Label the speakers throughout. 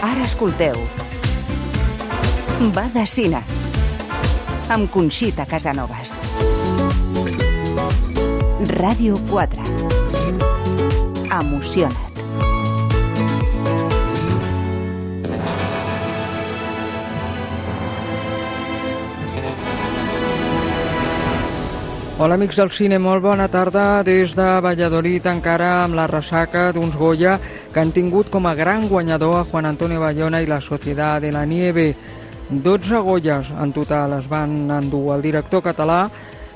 Speaker 1: Ara escolteu. Va de cine. Amb Conxita Casanovas. Ràdio 4. Emociona't.
Speaker 2: Hola amics del cine, molt bona tarda des de Valladolid, encara amb la ressaca d'uns Goya que han tingut com a gran guanyador a Juan Antonio Bayona i la Societat de la Nieve. 12 Goyas en total es van endur. El director català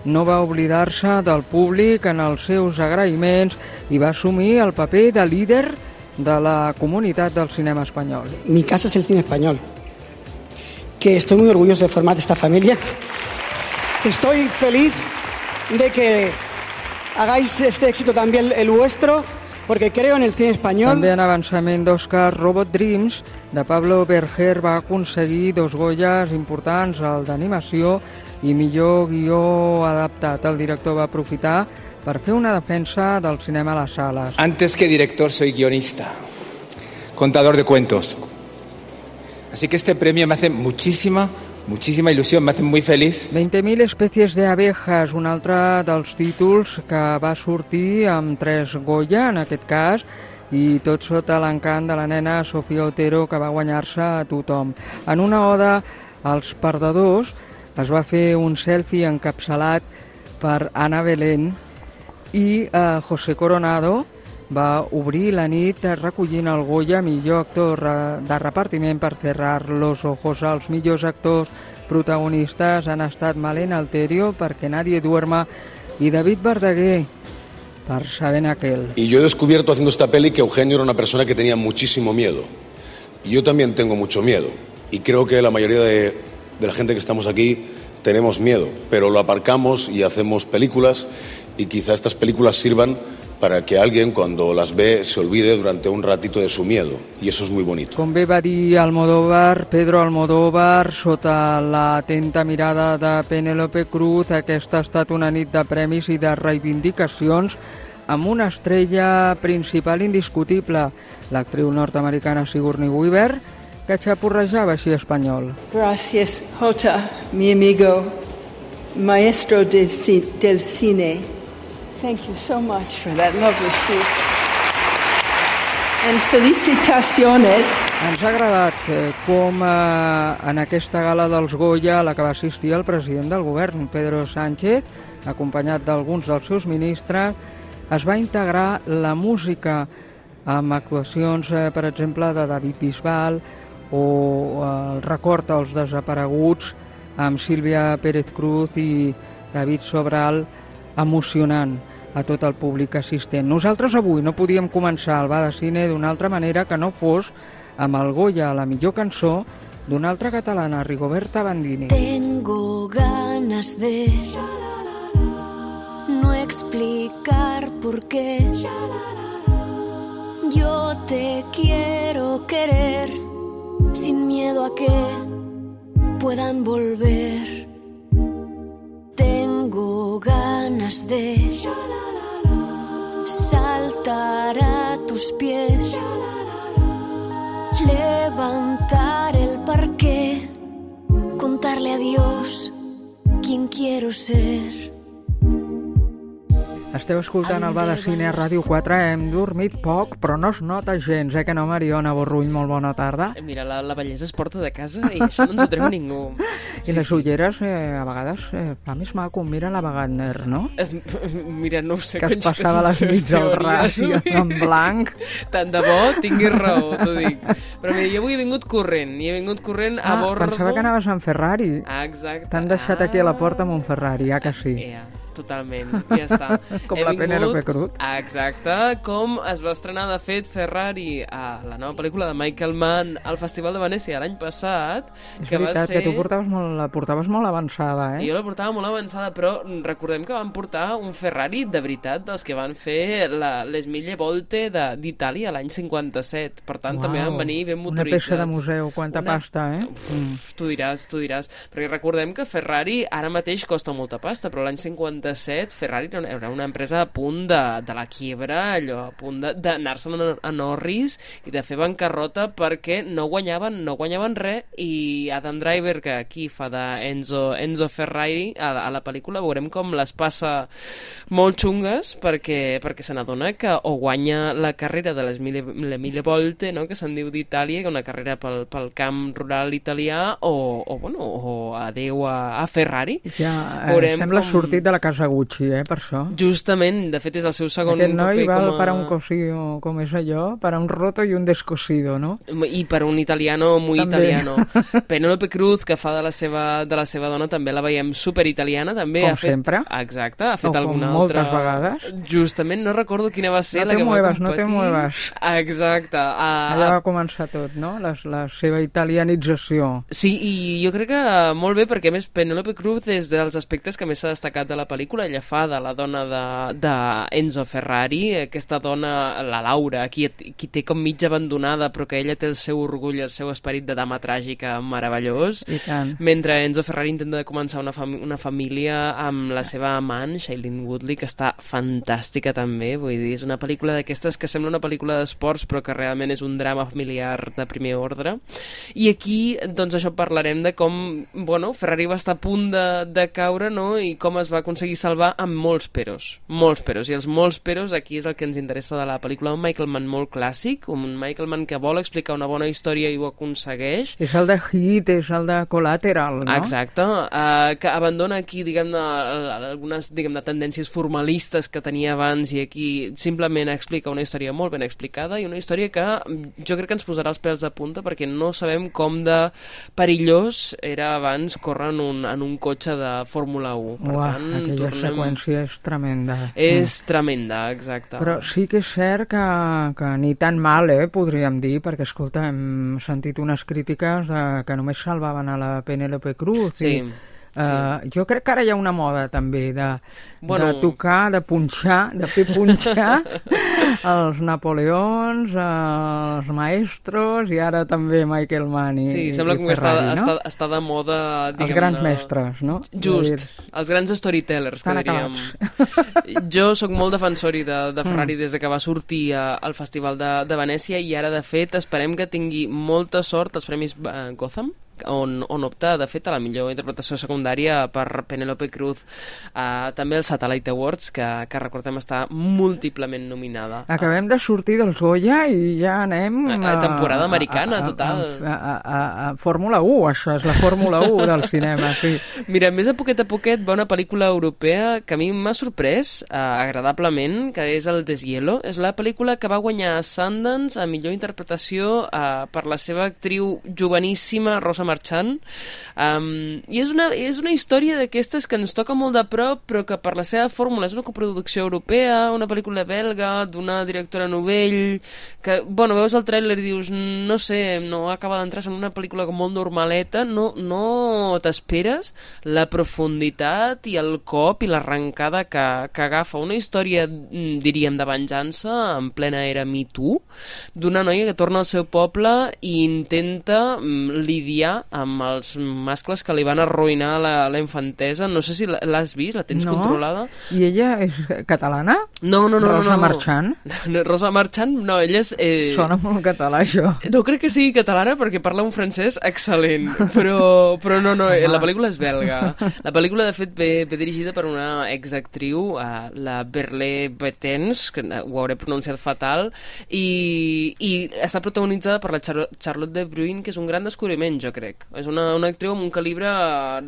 Speaker 2: no va oblidar-se del públic en els seus agraïments i va assumir el paper de líder de la comunitat del cinema espanyol.
Speaker 3: Mi casa es el cine español. Que estoy muy orgulloso de formar esta familia. Estoy feliz de que hagáis este éxito también el vuestro, porque creo en el cine español.
Speaker 2: També en avançament d'Oscar, Robot Dreams, de Pablo Berger, va aconseguir dos Goyas importants, el d'animació i millor guió adaptat. El director va aprofitar per fer una defensa del cinema a les sales.
Speaker 4: Antes que director soy guionista, contador de cuentos. Así que este premio me hace muchísima, muchísima ilusión, me hace muy feliz.
Speaker 2: 20.000 especies de abejas, un altre dels títols que va sortir amb tres Goya, en aquest cas, i tot sota l'encant de la nena Sofia Otero, que va guanyar-se a tothom. En una oda als perdedors es va fer un selfie encapçalat per Ana Belén i eh, José Coronado va obrir la nit recollint el Goya millor actor de repartiment per cerrar los ojos. Els millors actors protagonistes han estat Malena Alterio, perquè Nadie duerma, i David Verdaguer, per Saben aquel.
Speaker 5: Y yo he descubierto haciendo esta peli que Eugenio era una persona que tenía muchísimo miedo. Y yo también tengo mucho miedo. Y creo que la mayoría de, de la gente que estamos aquí tenemos miedo, pero lo aparcamos y hacemos películas y quizá estas películas sirvan para que alguien cuando las ve se olvide durante un ratito de su miedo. Y eso es muy bonito.
Speaker 2: Com bé va dir Almodóvar, Pedro Almodóvar, sota la atenta mirada de Penélope Cruz, aquesta ha estat una nit de premis i de reivindicacions amb una estrella principal indiscutible, l'actriu nord-americana Sigourney Weaver, que xapurrejava així espanyol.
Speaker 6: Gracias, Jota, mi amigo, maestro ci- del cine. Thank you so much for that lovely speech. And felicitaciones.
Speaker 2: Ens ha agradat eh, com eh, en aquesta gala dels Goya, la que va assistir el president del govern, Pedro Sánchez, acompanyat d'alguns dels seus ministres, es va integrar la música amb actuacions, eh, per exemple, de David Bisbal o el record als desapareguts amb Sílvia Pérez Cruz i David Sobral emocionant a tot el públic assistent. Nosaltres avui no podíem començar el va de cine d'una altra manera que no fos amb el Goya a la millor cançó d'una altra catalana, Rigoberta Bandini.
Speaker 7: Tengo ganas de no explicar por qué. Yo te quiero querer sin miedo a que puedan volver. De saltar a tus pies, levantar el parque, contarle a Dios quién quiero ser.
Speaker 2: Esteu escoltant el va de cine a Ràdio 4, hem dormit poc, però no es nota gens, eh que no, Mariona Borrull, molt bona tarda.
Speaker 8: Eh, Mira, la, la bellesa es porta de casa i això no ens ho treu ningú.
Speaker 2: I les ulleres, eh, a vegades, eh, fa més maco, mira la Wagner, no?
Speaker 8: Mira, no sé.
Speaker 2: Que es passava les nits del ràdio
Speaker 8: no?
Speaker 2: en blanc.
Speaker 8: Tant de bo tinguis raó, t'ho dic. Però mira, jo avui he vingut corrent, i he vingut corrent a
Speaker 2: Ah,
Speaker 8: bordo...
Speaker 2: pensava que anaves en Ferrari.
Speaker 8: Ah, exacte.
Speaker 2: T'han deixat aquí a la porta amb un Ferrari, ja que sí.
Speaker 8: Ja, totalment, ja està.
Speaker 2: Com
Speaker 8: He
Speaker 2: la
Speaker 8: vingut-
Speaker 2: Penélope Cruz.
Speaker 8: Exacte, com es va estrenar, de fet, Ferrari a la nova pel·lícula de Michael Mann al Festival de Venècia l'any passat,
Speaker 2: És
Speaker 8: que
Speaker 2: veritat
Speaker 8: va ser...
Speaker 2: que tu portaves molt, la portaves molt avançada, eh?
Speaker 8: Jo la portava molt avançada, però recordem que van portar un Ferrari de veritat dels que van fer la, les Mille Volte d'Itàlia l'any 57. Per tant, també
Speaker 2: Uau,
Speaker 8: van venir ben
Speaker 2: Una
Speaker 8: motoritzats.
Speaker 2: peça de museu, quanta
Speaker 8: Una-
Speaker 2: pasta, eh? Mm.
Speaker 8: Tu diràs, tu diràs. Perquè recordem que Ferrari ara mateix costa molta pasta, però l'any 57 57, Ferrari era una, empresa a punt de, de la quiebra, allò, a punt d'anar-se'n a, a Norris i de fer bancarrota perquè no guanyaven, no guanyaven res i Adam Driver, que aquí fa de Enzo, Enzo Ferrari a, a la pel·lícula, veurem com les passa molt xungues perquè, perquè se n'adona que o guanya la carrera de les mille, le mille volte, no? que se'n diu d'Itàlia, que una carrera pel, pel camp rural italià, o, o, bueno, o adeu a, a Ferrari.
Speaker 2: Ja, eh,
Speaker 8: Veurem
Speaker 2: sembla
Speaker 8: com-
Speaker 2: sortit de la casa Gucci, eh, per això.
Speaker 8: Justament, de fet és el seu segon
Speaker 2: Aquest noi
Speaker 8: paper
Speaker 2: val
Speaker 8: com a...
Speaker 2: para un cosido, com és allò, para un roto i un descosido, no?
Speaker 8: i per un italiano muy
Speaker 2: També.
Speaker 8: italiano. Penélope Cruz, que fa de la seva, de la seva dona, també la veiem superitaliana, també
Speaker 2: Com
Speaker 8: ha fet...
Speaker 2: sempre.
Speaker 8: Exacte, ha fet
Speaker 2: O com
Speaker 8: alguna
Speaker 2: moltes
Speaker 8: altra...
Speaker 2: vegades.
Speaker 8: Justament, no recordo quina va ser
Speaker 2: No
Speaker 8: la que
Speaker 2: muevas,
Speaker 8: va
Speaker 2: no te
Speaker 8: competir.
Speaker 2: muevas.
Speaker 8: Exacte. Uh,
Speaker 2: Allà va començar tot, no? La, la seva italianització.
Speaker 8: Sí, i jo crec que molt bé, perquè a més Penélope Cruz és dels aspectes que més s'ha destacat de la pel·lícula. Ella fa de la dona de, de Enzo Ferrari, aquesta dona, la Laura, qui, qui té com mitja abandonada, però que ella té el seu orgull, el seu esperit de dama tràgica meravellós.
Speaker 2: I tant.
Speaker 8: Mentre Enzo Ferrari intenta començar una, fam una família amb la seva amant, Shailene Woodley, que està fantàstica també, vull dir, és una pel·lícula d'aquestes que sembla una pel·lícula d'esports però que realment és un drama familiar de primer ordre. I aquí, doncs això parlarem de com, bueno, Ferrari va estar a punt de, de caure, no?, i com es va aconseguir salvar amb molts peros, molts peros, i els molts peros aquí és el que ens interessa de la pel·lícula, un Michael Mann molt clàssic, un Michael Mann que vol explicar una bona història i ho aconsegueix,
Speaker 2: És el de Hit, és el de Collateral, no?
Speaker 8: Exacte, uh, que abandona aquí, diguem-ne, al- algunes, diguem-ne, tendències formalistes que tenia abans i aquí simplement explica una història molt ben explicada i una història que jo crec que ens posarà els pèls de punta perquè no sabem com de perillós era abans córrer en un, en un cotxe de Fórmula 1. Per
Speaker 2: Uah,
Speaker 8: tant, tornem...
Speaker 2: seqüència és tremenda.
Speaker 8: És tremenda, exacte.
Speaker 2: Però sí que és cert que, que ni tan mal, eh, podríem dir, perquè, escolta, hem sentit unes crítiques de, que només salvaven a la Penélope Cruz.
Speaker 8: Sí,
Speaker 2: I, Uh, jo crec que ara hi ha una moda també de,
Speaker 8: Bueno.
Speaker 2: de tocar, de punxar, de fer punxar els Napoleons, els maestros i ara també Michael Mann i,
Speaker 8: Sí,
Speaker 2: i
Speaker 8: sembla com que està,
Speaker 2: Ferrari, no?
Speaker 8: està, està de moda,
Speaker 2: els grans mestres, no?
Speaker 8: Just,
Speaker 2: dir,
Speaker 8: els grans storytellers, que
Speaker 2: Estan
Speaker 8: diríem.
Speaker 2: acabats.
Speaker 8: Jo sóc molt defensori de, de
Speaker 2: Mm.
Speaker 8: Ferrari des de que va sortir a, al Festival de, de Venècia i ara, de fet, esperem que tingui molta sort als Premis eh, Gotham, on, on opta, de fet, a la millor interpretació secundària per Penélope Cruz. Uh, també el Satellite Awards, que, que recordem està múltiplement nominada.
Speaker 2: Acabem de sortir dels Goya i ja anem...
Speaker 8: A- a temporada americana, total.
Speaker 2: A, a, a, a Fórmula 1, això és la Fórmula 1 del cinema, sí.
Speaker 8: Mira, més a poquet a poquet va una pel·lícula europea que a mi m'ha sorprès eh, agradablement, que és el Deshielo. És la pel·lícula que va guanyar Sundance a millor interpretació eh, per la seva actriu joveníssima Rosa Marchand. Um, I és una, és una història d'aquestes que ens toca molt de prop, però que per la seva fórmula és una coproducció europea, una pel·lícula belga, d'una directora novell, que, bueno, veus el tràiler i dius, no sé, no acaba d'entrar en una pel·lícula molt normaleta, no, no t'esperes la profunditat i el cop i l'arrencada que, que agafa una història, mm, diríem, de venjança en plena era Me Too, d'una noia que torna al seu poble i intenta mm, amb els mascles que li van arruïnar la, la infantesa. No sé si l'has vist, la tens
Speaker 2: No?
Speaker 8: controlada.
Speaker 2: I ella és catalana?
Speaker 8: No, no, no.
Speaker 2: Rosa
Speaker 8: no, no.
Speaker 2: Marchand?
Speaker 8: No, Rosa Marchand, no, ella és... Eh...
Speaker 2: Sona molt català, això.
Speaker 8: No crec que sigui catalana perquè parla un francès excel·lent, però, però no, no, eh, la pel·lícula és belga. La pel·lícula, de fet, ve, ve dirigida per una exactriu, uh, la Berlé Betens, que eh, ho hauré pronunciat fatal, i, i està protagonitzada per la Char Charlotte de Bruyn, que és un gran descobriment, jo crec. És una, una actriu amb un calibre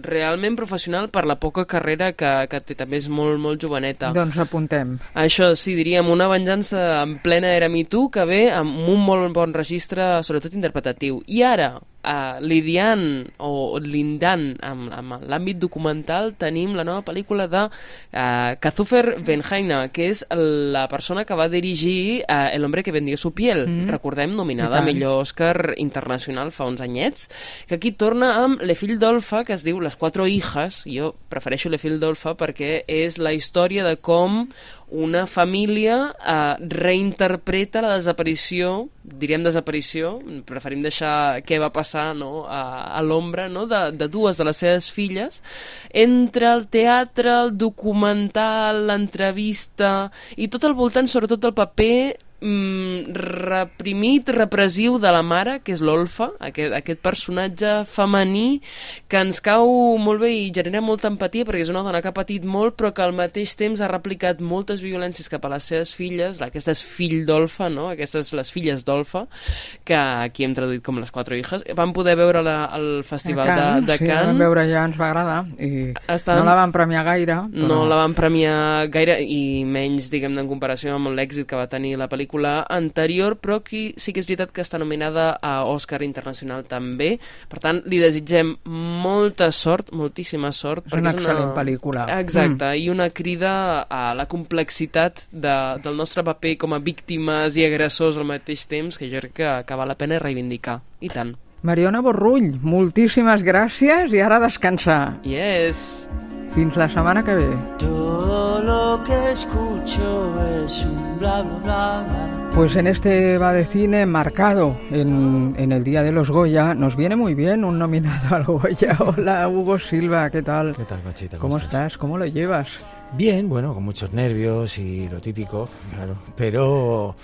Speaker 8: realment professional per la poca carrera que, que té, també és molt, molt joveneta.
Speaker 2: Doncs apuntem.
Speaker 8: Això sí, diríem, una venjança en plena era Me Too que ve amb un molt bon registre, sobretot interpretatiu. I ara, uh, lidiant o lindant amb, amb l'àmbit documental, tenim la nova pel·lícula de uh, Kazufer Benhaina, que és la persona que va dirigir uh, El hombre que vendia su piel,
Speaker 2: Mm.
Speaker 8: recordem,
Speaker 2: I
Speaker 8: nominada a millor Òscar internacional fa uns anyets, que aquí torna amb Le Fil d'Olfa, que es diu Les quatre hijas, jo prefereixo Le Fil d'Olfa perquè és la història de com una família eh, reinterpreta la desaparició, diríem desaparició, preferim deixar què va passar no? a, a l'ombra no? de, de dues de les seves filles, entre el teatre, el documental, l'entrevista i tot al voltant, sobretot del paper mm, reprimit, repressiu de la mare, que és l'Olfa, aquest, aquest personatge femení que ens cau molt bé i genera molta empatia perquè és una dona que ha patit molt però que al mateix temps ha replicat moltes violències cap a les seves filles, aquesta és fill d'Olfa, no? aquestes les filles d'Olfa, que aquí hem traduït com les quatre hijas. Vam poder veure la, el festival
Speaker 2: Can,
Speaker 8: de, de
Speaker 2: sí, la vam veure ja, ens va agradar i
Speaker 8: Estan-
Speaker 2: no la van premiar gaire però...
Speaker 8: No la van premiar gaire i menys, diguem-ne, en comparació amb l'èxit que va tenir la pel·lícula anterior, però aquí sí que és veritat que està nominada a Òscar Internacional també. Per tant, li desitgem molta sort, moltíssima sort.
Speaker 2: És una excel·lent pel·lícula.
Speaker 8: Exacte, i una crida a la complexitat de, del nostre paper com a víctimes i agressors al mateix temps, que jo crec que, que val la pena reivindicar. I tant.
Speaker 2: Mariona Borrull, moltíssimes gràcies i ara a descansar.
Speaker 8: Yes!
Speaker 2: Fins la setmana que ve.
Speaker 9: Todo lo que escucho es un bla bla bla bla.
Speaker 2: Pues en este va de cine marcado en, en el Día de los Goya nos viene muy bien un nominado al Goya. Hola Hugo Silva, ¿qué tal?
Speaker 10: ¿Qué tal?
Speaker 2: ¿Cómo estás? ¿Cómo lo llevas?
Speaker 10: Bien, bueno, con muchos nervios y lo típico, claro, pero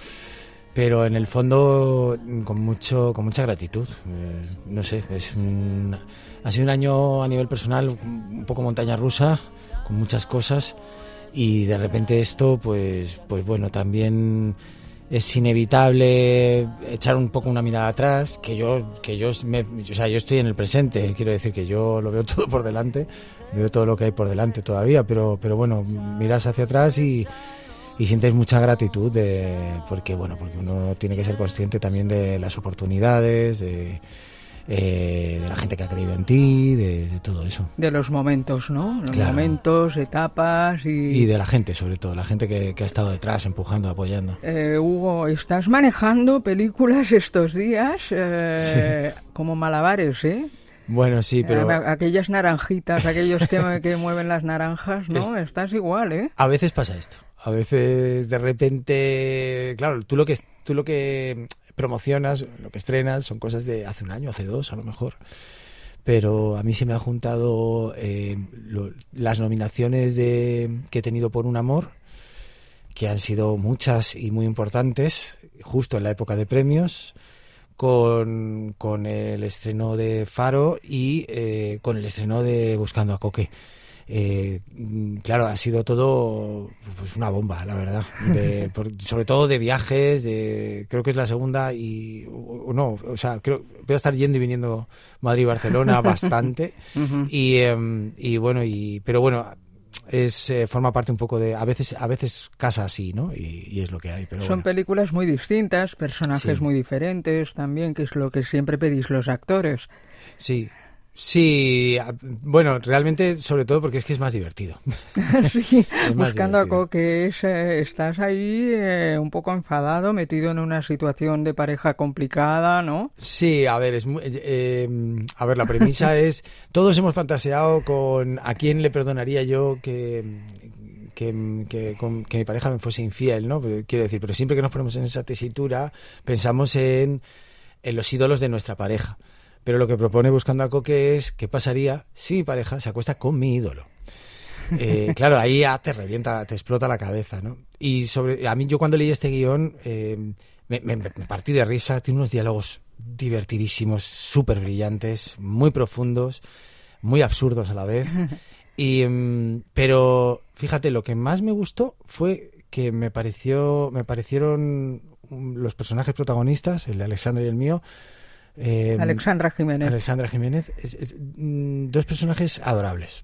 Speaker 10: pero en el fondo con mucho con mucha gratitud. Eh, no sé, es un, ha sido un año a nivel personal un poco montaña rusa, con muchas cosas y de repente esto, pues pues bueno, también es inevitable echar un poco una mirada atrás, que yo que yo me, o sea, yo estoy en el presente, quiero decir que yo lo veo todo por delante, veo todo lo que hay por delante todavía, pero pero bueno, miras hacia atrás y y sientes mucha gratitud de porque bueno porque uno tiene que ser consciente también de las oportunidades de, eh, de la gente que ha creído en ti de, de todo eso
Speaker 2: De los momentos, ¿no? Los
Speaker 10: Claro.
Speaker 2: momentos, etapas y...
Speaker 10: y de la gente sobre todo la gente que, que ha estado detrás empujando apoyando
Speaker 2: Eh, Hugo, estás manejando películas estos días eh, como malabares, ¿eh?
Speaker 10: bueno sí pero
Speaker 2: Eh, aquellas naranjitas, aquellos que, que mueven las naranjas, ¿no?
Speaker 10: Es-
Speaker 2: Estás igual, ¿eh?
Speaker 10: A veces pasa esto. A veces de repente, claro, tú lo que tú lo que promocionas, lo que estrenas son cosas de hace un año, hace dos, a lo mejor. Pero a mí se me han juntado eh, lo- las nominaciones de, que he tenido por un amor, que han sido muchas y muy importantes, justo en la época de premios, con, con el estreno de Faro y eh, con el estreno de Buscando a Coque. Eh, claro, ha sido todo pues una bomba, la verdad. De- por- sobre todo de viajes, de, creo que es la segunda y o- o no, o sea, creo voy a estar yendo y viniendo Madrid-Barcelona bastante y, em, y bueno, y pero bueno, es eh, forma parte un poco de a veces a veces casa así, ¿no? Y, y es lo que hay, pero
Speaker 2: Son
Speaker 10: bueno.
Speaker 2: películas muy distintas, personajes
Speaker 10: Sí.
Speaker 2: muy diferentes también, que es lo que siempre pedís los actores.
Speaker 10: Sí. Sí, bueno, realmente sobre todo porque es que es más divertido.
Speaker 2: sí,
Speaker 10: más
Speaker 2: buscando a
Speaker 10: divertido.
Speaker 2: Coque, es, eh, estás ahí eh, un poco enfadado, metido en una situación de pareja complicada, ¿no?
Speaker 10: Sí, a ver, es muy- eh, eh, a ver, la premisa es todos hemos fantaseado con a quién le perdonaría yo que que, que, con- que mi pareja me fuese infiel, ¿no? Pero Quiero decir, pero siempre que nos ponemos en esa tesitura pensamos en, en los ídolos de nuestra pareja. Pero lo que propone Buscando a Coque es qué pasaría si mi pareja se acuesta con mi ídolo. Eh, claro, ahí ya te revienta, te explota la cabeza, ¿no? Y sobre, a mí yo cuando leí este guion eh, me, me- me partí de risa, tiene unos diálogos divertidísimos, súper brillantes, muy profundos, muy absurdos a la vez. Y, mm, pero fíjate, lo que más me gustó fue que me pareció, me parecieron mm, los personajes protagonistas, el de Alexandra y el mío. Eh,
Speaker 2: Alexandra Jiménez.
Speaker 10: Alexandra Jiménez, es- es, mm, dos personajes adorables.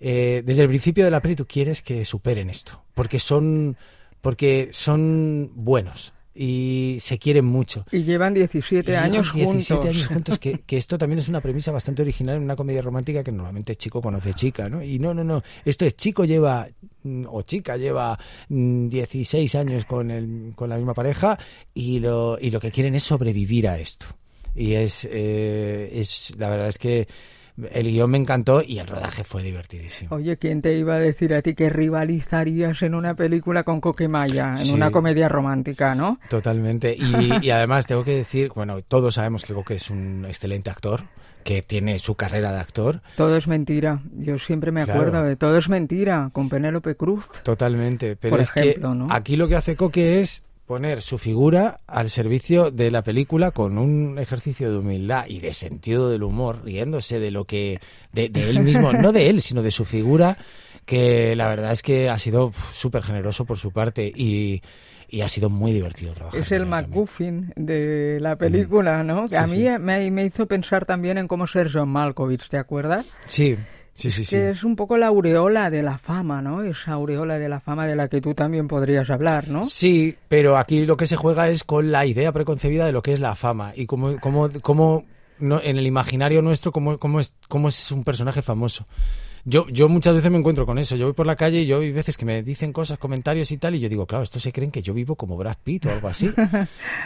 Speaker 10: Eh, desde el principio de la peli tú quieres que superen esto, porque son, porque son buenos y se quieren mucho.
Speaker 2: Y llevan 17
Speaker 10: Y
Speaker 2: años
Speaker 10: llevan 17
Speaker 2: juntos.
Speaker 10: años juntos, que, que esto también es una premisa bastante original en una comedia romántica que normalmente chico conoce chica, ¿no? Y no, no, no, esto es chico lleva, mm, o chica lleva mm, 16 años con, el, con la misma pareja y lo, y lo que quieren es sobrevivir a esto. Y es, eh, es la verdad es que el guion me encantó y el rodaje fue divertidísimo.
Speaker 2: Oye, ¿quién te iba a decir a ti que rivalizarías en una película con Coquemaya, en
Speaker 10: Sí.
Speaker 2: una comedia romántica, no?
Speaker 10: Totalmente. Y, y además tengo que decir, bueno, todos sabemos que Coque es un excelente actor, que tiene su carrera de actor.
Speaker 2: Todo es mentira. Yo siempre me
Speaker 10: Claro.
Speaker 2: acuerdo de todo es mentira con Penélope Cruz.
Speaker 10: Totalmente. Pero
Speaker 2: Por
Speaker 10: es
Speaker 2: ejemplo,
Speaker 10: que
Speaker 2: ¿no?
Speaker 10: aquí lo que hace Coque es poner su figura al servicio de la película con un ejercicio de humildad y de sentido del humor, riéndose de lo que de, de él mismo, no de él, sino de su figura, que la verdad es que ha sido súper generoso por su parte y, y ha sido muy divertido trabajar.
Speaker 2: Es el MacGuffin de la película, ¿no?
Speaker 10: Mm. Sí,
Speaker 2: a mí
Speaker 10: sí.
Speaker 2: me, me hizo pensar también en cómo ser John Malkovich, ¿te acuerdas?
Speaker 10: Sí, sí, sí, sí.
Speaker 2: Que es un poco la aureola de la fama, ¿no? Esa aureola de la fama de la que tú también podrías hablar, ¿no?
Speaker 10: Sí, pero aquí lo que se juega es con la idea preconcebida de lo que es la fama y cómo, cómo, cómo no, en el imaginario nuestro cómo, cómo, es, cómo es un personaje famoso. Yo, yo muchas veces me encuentro con eso. Yo voy por la calle y yo hay veces que me dicen cosas, comentarios y tal, y yo digo, claro, estos se creen que yo vivo como Brad Pitt o algo así.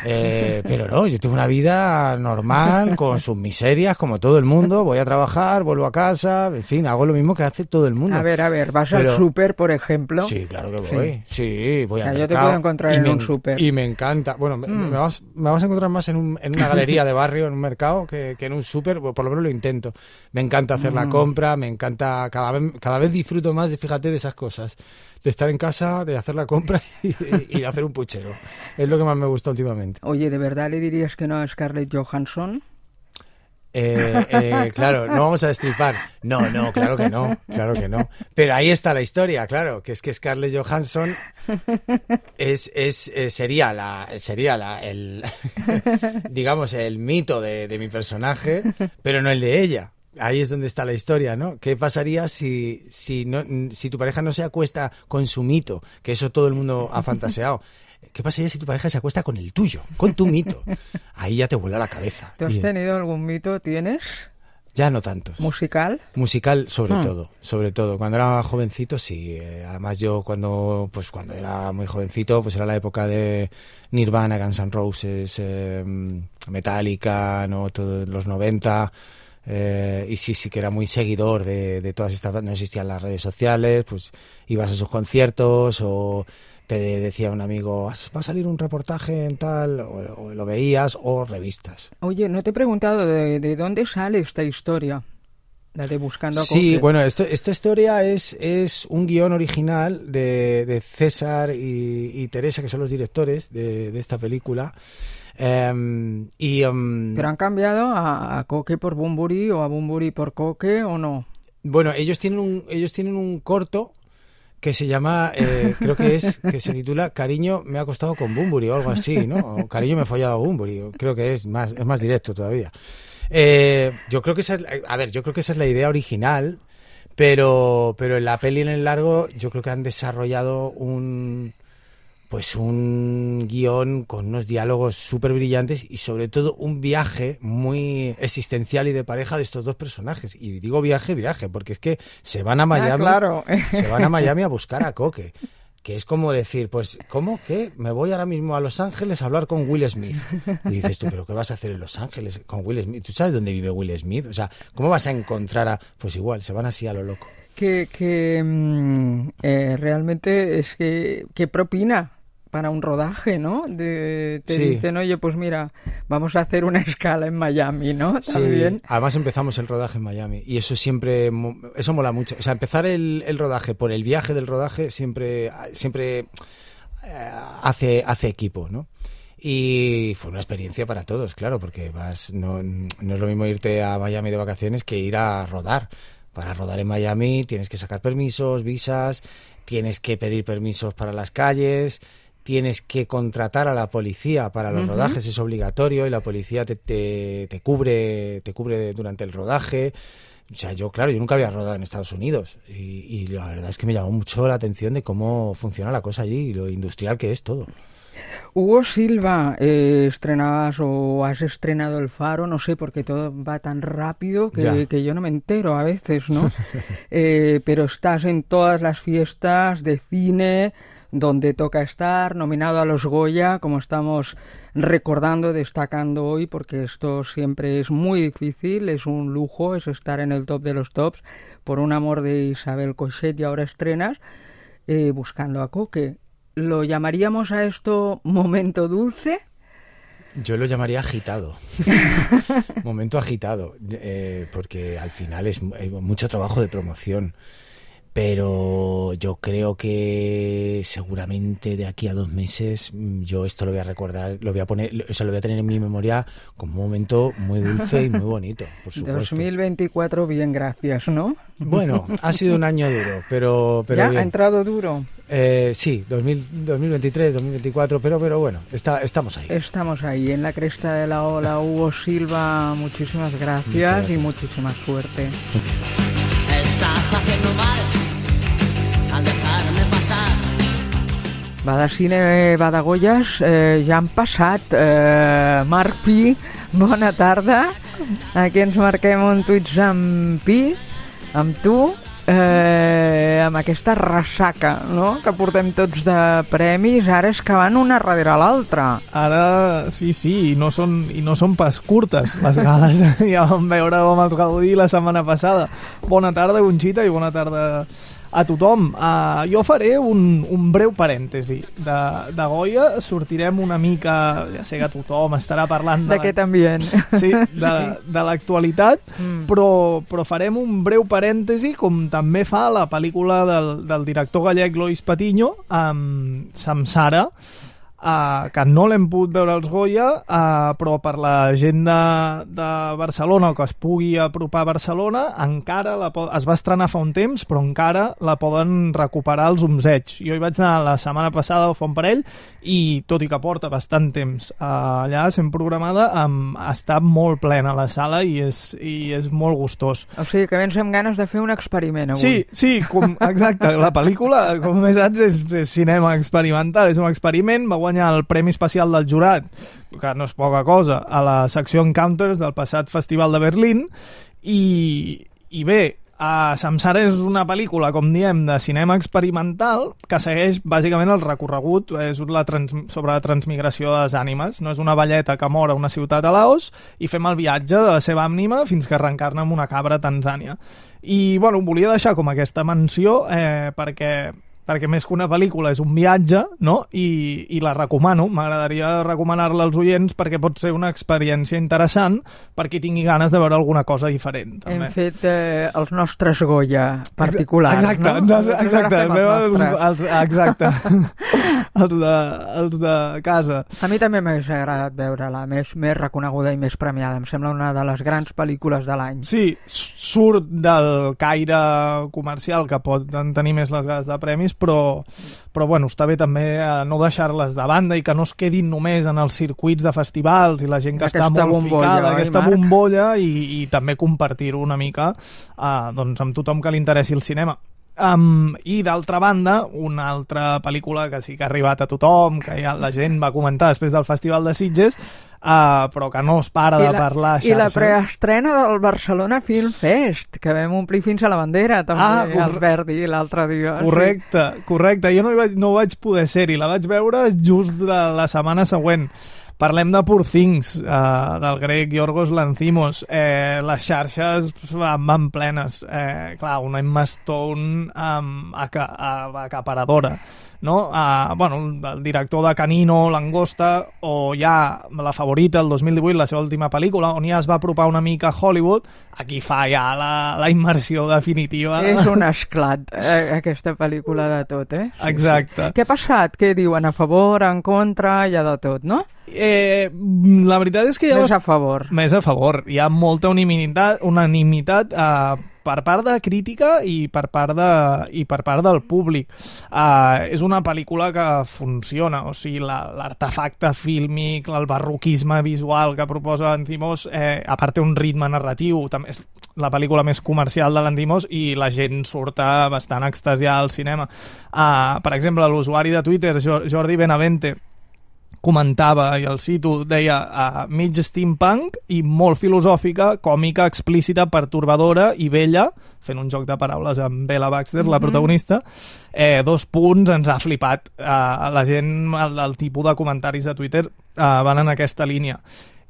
Speaker 10: Eh, pero no, yo tengo una vida normal, con sus miserias, como todo el mundo. Voy a trabajar, vuelvo a casa, en fin, hago lo mismo que hace todo el mundo.
Speaker 2: A ver, a ver, vas al súper, por ejemplo.
Speaker 10: Sí, claro que voy. Sí, voy
Speaker 2: O sea,
Speaker 10: al
Speaker 2: yo te puedo encontrar en
Speaker 10: me
Speaker 2: un súper.
Speaker 10: Y me encanta. Bueno, me,
Speaker 2: Mm.
Speaker 10: me vas, me vas a encontrar más en, un- en una galería de barrio, en un mercado, que, que en un súper. Por lo menos lo intento. Me encanta hacer la
Speaker 2: Mm.
Speaker 10: compra, me encanta. Cada vez, cada vez disfruto más de, fíjate, de esas cosas. De estar en casa, de hacer la compra y, y de hacer un puchero. Es lo que más me gusta últimamente.
Speaker 2: Oye, ¿de verdad le dirías que no a Scarlett Johansson?
Speaker 10: Eh, eh, claro, no vamos a destripar. No, no, claro que no, claro que no. Pero ahí está la historia, claro, que es que Scarlett Johansson es, es, eh, sería la, sería la, el, digamos, el mito de, de mi personaje, pero no el de ella. Ahí es donde está la historia, ¿no? ¿Qué pasaría si, si, no, si tu pareja no se acuesta con su mito? Que eso todo el mundo ha fantaseado. ¿Qué pasaría si tu pareja se acuesta con el tuyo, con tu mito? Ahí ya te vuela la cabeza.
Speaker 2: ¿Tú has
Speaker 10: Y-
Speaker 2: tenido algún mito? ¿Tienes?
Speaker 10: ya no tantos.
Speaker 2: ¿Musical?
Speaker 10: Musical sobre
Speaker 2: Hmm.
Speaker 10: todo, sobre todo. Cuando era jovencito sí, eh, además yo cuando pues cuando era muy jovencito, pues era la época de Nirvana, Guns N' Roses, eh, Metallica, no todos los 90 eh, y sí, sí que era muy seguidor de, de todas estas, no existían las redes sociales, pues ibas a sus conciertos o te decía un amigo, "Vas- va a salir un reportaje en tal, o, o lo veías, o revistas.
Speaker 2: Oye, no te he preguntado de, de dónde sale esta historia, la de Buscando
Speaker 10: Sí, bueno, esto- esta historia es, es un guion original de, de César y, y Teresa, que son los directores de, de esta película. Em, y em,
Speaker 2: ¿Pero han cambiado a, a Coque por Bumburi o a Bumburi por Coque o no?
Speaker 10: bueno, ellos tienen un, ellos tienen un corto que se llama, eh, creo que es, que se titula Cariño me ha costado con Bumburi o algo así, ¿no? O Cariño me he follado a Bumburi, creo que es más, es más directo todavía. Eh, yo creo que esa es, la- a ver, yo creo que esa es la idea original, pero, pero en la peli en el largo yo creo que han desarrollado un, pues un guion con unos diálogos súper brillantes y sobre todo un viaje muy existencial y de pareja de estos dos personajes. Y digo viaje, viaje, porque es que se van a Miami,
Speaker 2: Ah, claro.
Speaker 10: se van a Miami a buscar a Coque. Que es como decir, pues, ¿cómo que me voy ahora mismo a Los Ángeles a hablar con Will Smith? Y dices tú, ¿pero qué vas a hacer en Los Ángeles con Will Smith? ¿Tú sabes dónde vive Will Smith? O sea, ¿cómo vas a encontrar a...? Pues igual, se van así a lo loco.
Speaker 2: Que, que mm, eh, realmente es que, que propina para un rodaje, ¿no? De, te
Speaker 10: Sí.
Speaker 2: dicen, oye, pues mira, vamos a hacer una escala en Miami, ¿no?
Speaker 10: Sí,
Speaker 2: También.
Speaker 10: además empezamos el rodaje en Miami y eso siempre, eso mola mucho. O sea, empezar el, el rodaje por el viaje del rodaje siempre, siempre eh, hace, hace equipo, ¿no? Y fue una experiencia para todos, claro, porque vas, no, no es lo mismo irte a Miami de vacaciones que ir a rodar. Para rodar en Miami tienes que sacar permisos, visas, tienes que pedir permisos para las calles, tienes que contratar a la policía para los
Speaker 2: Ujú.
Speaker 10: rodajes, es obligatorio y la policía te, te, te cubre te cubre durante el rodaje. O sea, yo, claro, yo nunca había rodado en Estados Unidos y, y la verdad es que me llamó mucho la atención de cómo funciona la cosa allí y lo industrial que es todo.
Speaker 2: Hugo Silva, eh, estrenabas o has estrenado El Faro, no sé, porque todo va tan rápido que, que yo no me entero a veces, ¿no? Eh, pero estás en todas las fiestas de cine, donde toca estar, nominado a los Goya, como estamos recordando, destacando hoy, porque esto siempre es muy difícil, es un lujo, es estar en el top de los tops, por un amor de Isabel Cochet y ahora estrenas, eh, buscando a Coque. ¿Lo llamaríamos a esto momento dulce?
Speaker 10: Yo lo llamaría agitado. Momento agitado. eh, porque al final es hay mucho trabajo de promoción. Pero yo creo que seguramente de aquí a dos meses mm, yo esto lo voy a recordar, lo voy a poner, o sea, lo voy a tener en mi memoria como un momento muy dulce y muy bonito, por supuesto.
Speaker 2: 2024, bien, gracias, ¿no?
Speaker 10: Bueno, ha sido un año duro, pero, pero
Speaker 2: ¿Ya
Speaker 10: bien.
Speaker 2: ha entrado duro?
Speaker 10: Eh, sí, 2000 2023, 2024, pero, pero bueno, está, estamos ahí.
Speaker 2: Estamos ahí, en la cresta de la ola. Hugo Silva, muchísimas gracias,
Speaker 10: gracias.
Speaker 2: y muchísima suerte.
Speaker 11: Estás haciendo mal
Speaker 2: Badacine Badagolles, eh, ja han passat. Eh, Marc Pi, bona tarda. Aquí ens marquem un tuits amb Pi, amb tu, eh, amb aquesta ressaca no? que portem tots de premis. Ara és que van una darrere l'altra.
Speaker 12: Ara, sí, sí, i no són, i no són pas curtes les gales. ja vam veure els Gaudí la setmana passada. Bona tarda, Conxita, i bona tarda a tothom. Uh, jo faré un, un breu parèntesi. De, de Goya sortirem una mica, ja sé que tothom estarà parlant de...
Speaker 2: D'aquest ambient.
Speaker 12: Sí, de, de l'actualitat,
Speaker 2: Mm.
Speaker 12: però, però farem un breu parèntesi, com també fa la pel·lícula del, del director gallec Lois Patiño, amb Samsara, uh, que no l'hem pogut veure als Goya, uh, però per la gent de, de Barcelona o que es pugui apropar a Barcelona, encara la es va estrenar fa un temps, però encara la poden recuperar als Umzeig. Jo hi vaig anar la setmana passada o fa un parell, i tot i que porta bastant temps uh, allà sent programada, um, està molt plena la sala i és, i és molt gustós.
Speaker 2: O sigui que vens amb ganes de fer un experiment avui.
Speaker 12: Sí, sí, com, exacte. La pel·lícula, com bé saps, és, és cinema experimental, és un experiment. Va guanyar el Premi Especial del Jurat, que no és poca cosa, a la secció Encounters del passat Festival de Berlín. I, i bé, a Samsara és una pel·lícula, com diem, de cinema experimental que segueix bàsicament el recorregut és la trans sobre la transmigració de les ànimes. No és una velleta que mor a una ciutat a Laos i fem el viatge de la seva ànima fins que reencarna en una cabra a Tanzània. I, bueno, volia deixar com aquesta menció eh, perquè perquè més que una pel·lícula és un viatge, no? I, i la recomano, m'agradaria recomanar-la als oients perquè pot ser una experiència interessant per qui tingui ganes de veure alguna cosa diferent.
Speaker 2: Hem
Speaker 12: També.
Speaker 2: fet eh, els nostres Goya particulars,
Speaker 12: Exacte,
Speaker 2: no?
Speaker 12: exacte,
Speaker 2: fem
Speaker 12: fem
Speaker 2: els
Speaker 12: els, exacte, els, de, els de casa.
Speaker 2: A mi també m'hagués agradat veure-la, més, més reconeguda i més premiada. Em sembla una de les grans pel·lícules de l'any.
Speaker 12: Sí, surt del caire comercial que poden tenir més les ganes de premis, però, però bueno, està bé també eh, no deixar-les de banda i que no es quedin només en els circuits de festivals i la gent que
Speaker 2: Aquesta
Speaker 12: està molt
Speaker 2: bombolla,
Speaker 12: ficada, aquesta
Speaker 2: Marc?
Speaker 12: bombolla i, i també compartir-ho una mica eh, doncs amb tothom que li interessi el cinema. Um, I d'altra banda, una altra pel·lícula que sí que ha arribat a tothom, que ja la gent va comentar després del Festival de Sitges, uh, però que no es para de parlar a
Speaker 2: I la
Speaker 12: xarxes.
Speaker 2: preestrena del Barcelona Film Fest, que vam omplir fins a la bandera, també,
Speaker 12: Ah, corre-
Speaker 2: el Verdi, l'altre dia.
Speaker 12: Correcte, correcte. Jo no, hi vaig, no vaig poder ser-hi, la vaig veure just de la setmana següent. Parlem de Poor Things, uh, del grec Yorgos Lanthimos. Eh, les xarxes van, van plenes. Eh, clar, una Emma Stone um, aca, acaparadora. No? Uh, bueno, el director de Canino, Langosta, o ja la favorita, el 2018, la seva última pel·lícula, on ja es va apropar una mica a Hollywood, aquí fa ja la, la immersió definitiva.
Speaker 2: És un esclat, eh, aquesta pel·lícula de tot, eh? Sí,
Speaker 12: Exacte.
Speaker 2: Sí. Què ha passat? Què diuen? A favor, en contra, ha de tot, no?
Speaker 12: Eh, la veritat és que ha...
Speaker 2: Més a favor.
Speaker 12: Més a favor. Hi ha molta unanimitat, unanimitat eh, per part de crítica i per part, de, i per part del públic. Eh, és una pel·lícula que funciona, o sigui, la- l'artefacte fílmic, el barroquisme visual que proposa l'Antimos, eh, a part té un ritme narratiu, també és la pel·lícula més comercial de l'Antimos i la gent surt bastant extasiada al cinema. Eh, per exemple, l'usuari de Twitter, Jo- Jordi Benavente, comentava, i el cito, deia uh, mig steampunk i molt filosòfica, còmica, explícita, pertorbadora i vella, fent un joc de paraules amb Bella Baxter, mm -hmm. la
Speaker 13: Mhm.
Speaker 12: protagonista, eh, dos punts, ens ha flipat. Uh, la gent, el, el tipus de comentaris de Twitter uh, van en aquesta línia.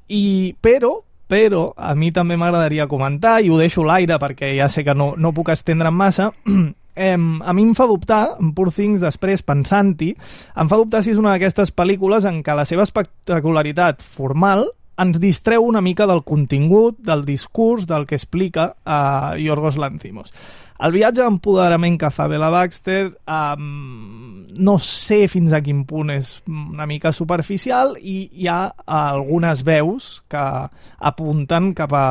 Speaker 12: I, però, però a mi també m'agradaria comentar, i ho deixo l'aire perquè ja sé que no, no puc estendre'm massa, em, a mi em fa dubtar, en Poor Things, després, pensant-hi, em fa dubtar si és una d'aquestes pel·lícules en què la seva espectacularitat formal ens distreu una mica del contingut, del discurs, del que explica uh, Yorgos Lanthimos. El viatge d'empoderament que fa Bella Baxter um, no sé fins a quin punt és una mica superficial i hi ha algunes veus que apunten cap a,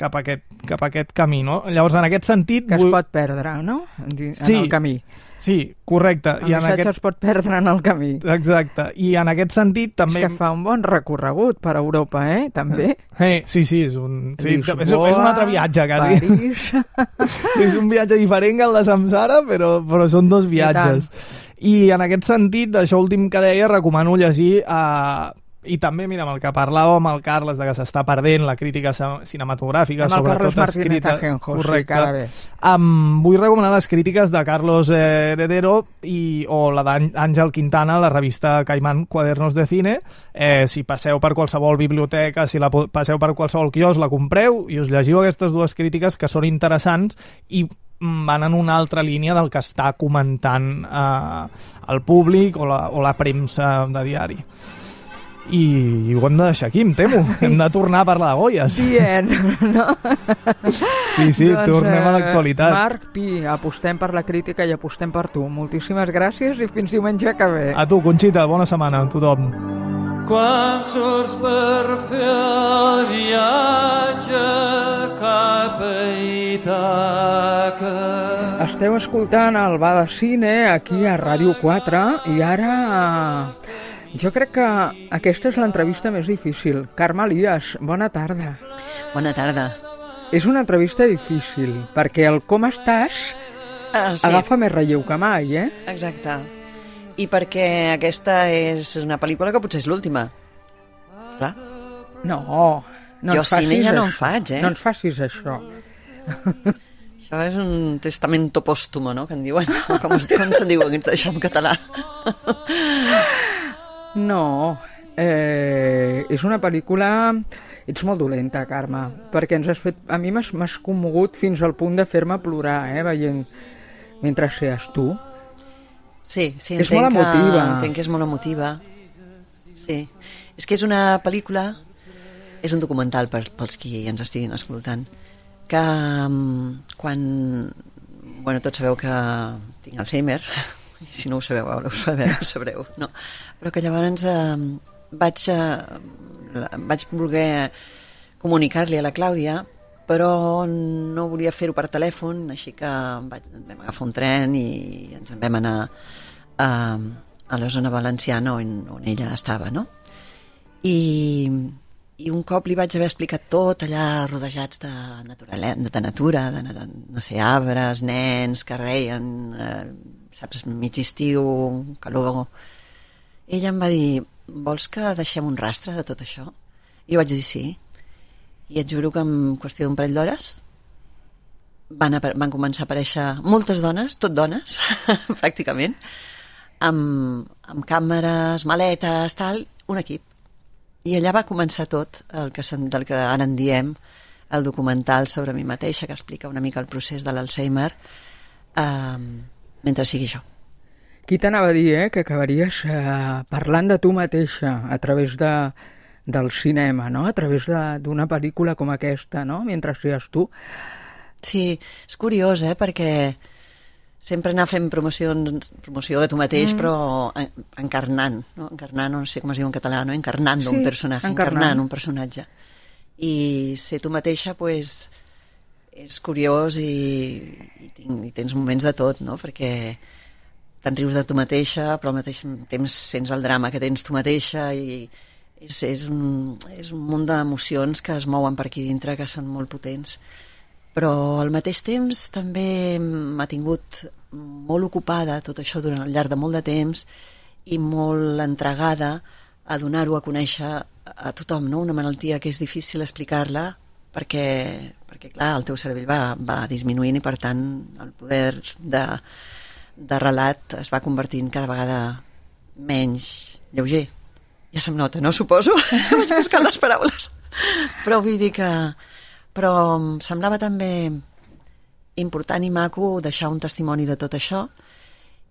Speaker 12: cap a, aquest, cap a aquest camí, no? Llavors, en aquest sentit...
Speaker 2: Que es pot perdre, no? En, en
Speaker 12: Sí,
Speaker 2: el camí.
Speaker 12: Sí, correcte.
Speaker 2: El missatge es pot perdre en el camí.
Speaker 12: Exacte. I en aquest sentit també...
Speaker 2: És que fa un bon recorregut per Europa, eh? També.
Speaker 12: Eh, sí, sí, és un, sí,
Speaker 2: Lisboa,
Speaker 12: és, és un altre viatge, quasi.
Speaker 2: París...
Speaker 12: és un viatge diferent que el de Samsara, però, però són dos viatges. I, en aquest sentit, això últim que deia, recomano llegir a... I també, mira, amb el que parlàvem amb el Carles, de que s'està perdent la crítica cinematogràfica,
Speaker 2: Amb
Speaker 12: sobretot
Speaker 2: Carlos
Speaker 12: escrita...
Speaker 2: Ajenjo, sí, ara ve.
Speaker 12: Um, vull recomanar les crítiques de Carlos eh, Heredero i, o la d'Àngel Quintana la revista Caimán Cuadernos de Cine. Eh, si passeu per qualsevol biblioteca, si la passeu per qualsevol quios, la compreu i us llegiu aquestes dues crítiques que són interessants i mm, van en una altra línia del que està comentant eh, el públic o la, o la premsa de diari. I, i ho hem de deixar aquí, em temo. Hem de tornar a parlar de Goyes.
Speaker 2: Bien, no?
Speaker 12: Sí, sí,
Speaker 2: doncs,
Speaker 12: tornem a
Speaker 2: eh,
Speaker 12: l'actualitat.
Speaker 2: Marc Pi, apostem per la crítica i apostem per tu. Moltíssimes gràcies i fins diumenge que ve.
Speaker 12: A tu, Conxita, bona setmana a tothom.
Speaker 9: Quan surts per fer el viatge cap a Ítaca.
Speaker 2: Esteu escoltant el Ba de Cine aquí a Ràdio 4 i ara jo crec que aquesta és l'entrevista més difícil. Carme Elias, bona tarda.
Speaker 13: Bona tarda.
Speaker 2: És una entrevista difícil perquè el com estàs
Speaker 13: Ah, sí.
Speaker 2: agafa més relleu que mai, eh?
Speaker 13: Exacte. I perquè aquesta és una pel·lícula que potser és l'última. Clar.
Speaker 2: No, no
Speaker 13: Jo
Speaker 2: ens
Speaker 13: cine
Speaker 2: facis
Speaker 13: ja no en faig, eh?
Speaker 2: No ens facis això.
Speaker 13: Això és un testamento pòstumo, no?, que en diuen. Com, es, com se'n diu això en català?
Speaker 2: No, eh, és una pel·lícula... Ets molt dolenta, Carme, perquè ens has fet... A mi m'has commogut fins al punt de fer-me plorar, eh, veient mentre seas tu.
Speaker 13: Sí, sí,
Speaker 2: És
Speaker 13: entenc
Speaker 2: molt emotiva.
Speaker 13: Que, entenc que és molt emotiva. Sí. És que és una pel·lícula... És un documental per, pels qui ens estiguin escoltant que mm, quan... Bueno, tots sabeu que tinc Alzheimer, si no ho sabeu, ara ho sabeu, ho sabreu, no? Però que llavors eh, vaig, eh, vaig voler comunicar-li a la Clàudia però no volia fer-ho per telèfon, així que vaig, vam agafar un tren i ens en vam anar a, a la zona valenciana on, on ella estava, no? I, i un cop li vaig haver explicat tot allà rodejats de, natural, de natura, de, de, no sé, arbres, nens que reien, eh, saps, mig estiu, calor... Ella em va dir, vols que deixem un rastre de tot això? I jo vaig dir sí. I et juro que en qüestió d'un parell d'hores van, van començar a aparèixer moltes dones, tot dones, pràcticament, amb, amb càmeres, maletes, tal, un equip. I allà va començar tot el que, del que ara en diem el documental sobre mi mateixa, que explica una mica el procés de l'Alzheimer eh, mentre sigui jo.
Speaker 2: Qui t'anava a dir, eh, que acabaries eh, parlant de tu mateixa a través de, del cinema, no? A través de- d'una pel·lícula com aquesta, no? Mentre sigues tu.
Speaker 13: Sí, és curiós, eh, perquè sempre anar fent promocions, promoció de tu mateix,
Speaker 2: Mm.
Speaker 13: però en, encarnant, no? encarnant, no sé com es diu en català, no? encarnant
Speaker 2: Sí,
Speaker 13: un personatge,
Speaker 2: encarnant.
Speaker 13: encarnant un personatge. I ser tu mateixa, pues, és curiós i, i, i tens moments de tot, no? perquè te'n rius de tu mateixa, però al mateix temps sents el drama que tens tu mateixa i és, és, un, és un munt d'emocions que es mouen per aquí dintre que són molt potents però al mateix temps també m'ha tingut molt ocupada tot això durant al llarg de molt de temps i molt entregada a donar-ho a conèixer a tothom, no? una malaltia que és difícil explicar-la perquè, perquè clar, el teu cervell va, va disminuint i per tant el poder de, de relat es va convertint cada vegada menys lleuger. Ja se'm nota, no? Suposo. Vaig buscant les paraules. Però vull dir que... Però em semblava també important i maco deixar un testimoni de tot això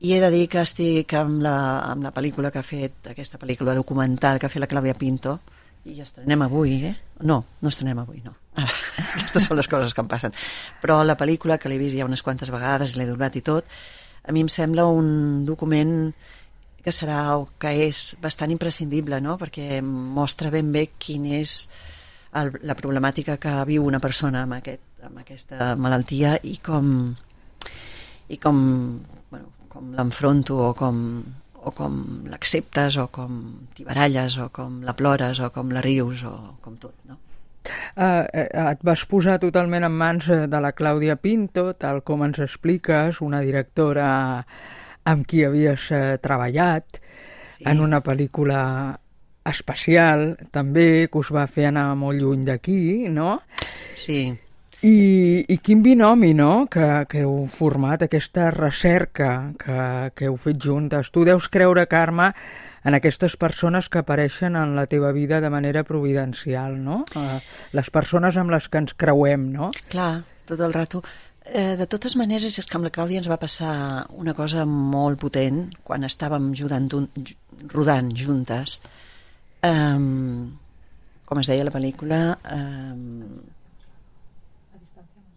Speaker 13: i he de dir que estic amb la, amb la pel·lícula que ha fet, aquesta pel·lícula documental que ha fet la Clàudia Pinto, i estrenem avui, eh? No, no estrenem avui, no. Ah, aquestes són les coses que em passen. Però la pel·lícula, que l'he vist ja unes quantes vegades, l'he doblat i tot, a mi em sembla un document que serà o que és bastant imprescindible, no? perquè mostra ben bé quin és el, la problemàtica que viu una persona amb, aquest, amb aquesta malaltia i com, i com, bueno, com l'enfronto o com, o com l'acceptes o com t'hi baralles o com la plores o com la rius o com tot, no?
Speaker 2: Uh, et vas posar totalment en mans eh, de la Clàudia Pinto, tal com ens expliques, una directora amb qui havies uh, treballat sí. en una pel·lícula especial, també, que us va fer anar molt lluny d'aquí, no?
Speaker 13: Sí.
Speaker 2: I, I quin binomi, no?, que, que heu format, aquesta recerca que, que heu fet juntes. Tu deus creure, Carme, en aquestes persones que apareixen en la teva vida de manera providencial, no? Uh, les persones amb les que ens creuem, no?
Speaker 13: Clar, tot el rato. Eh, de totes maneres, és que amb la Clàudia ens va passar una cosa molt potent quan estàvem jugant, rodant juntes um, com es deia la pel·lícula um,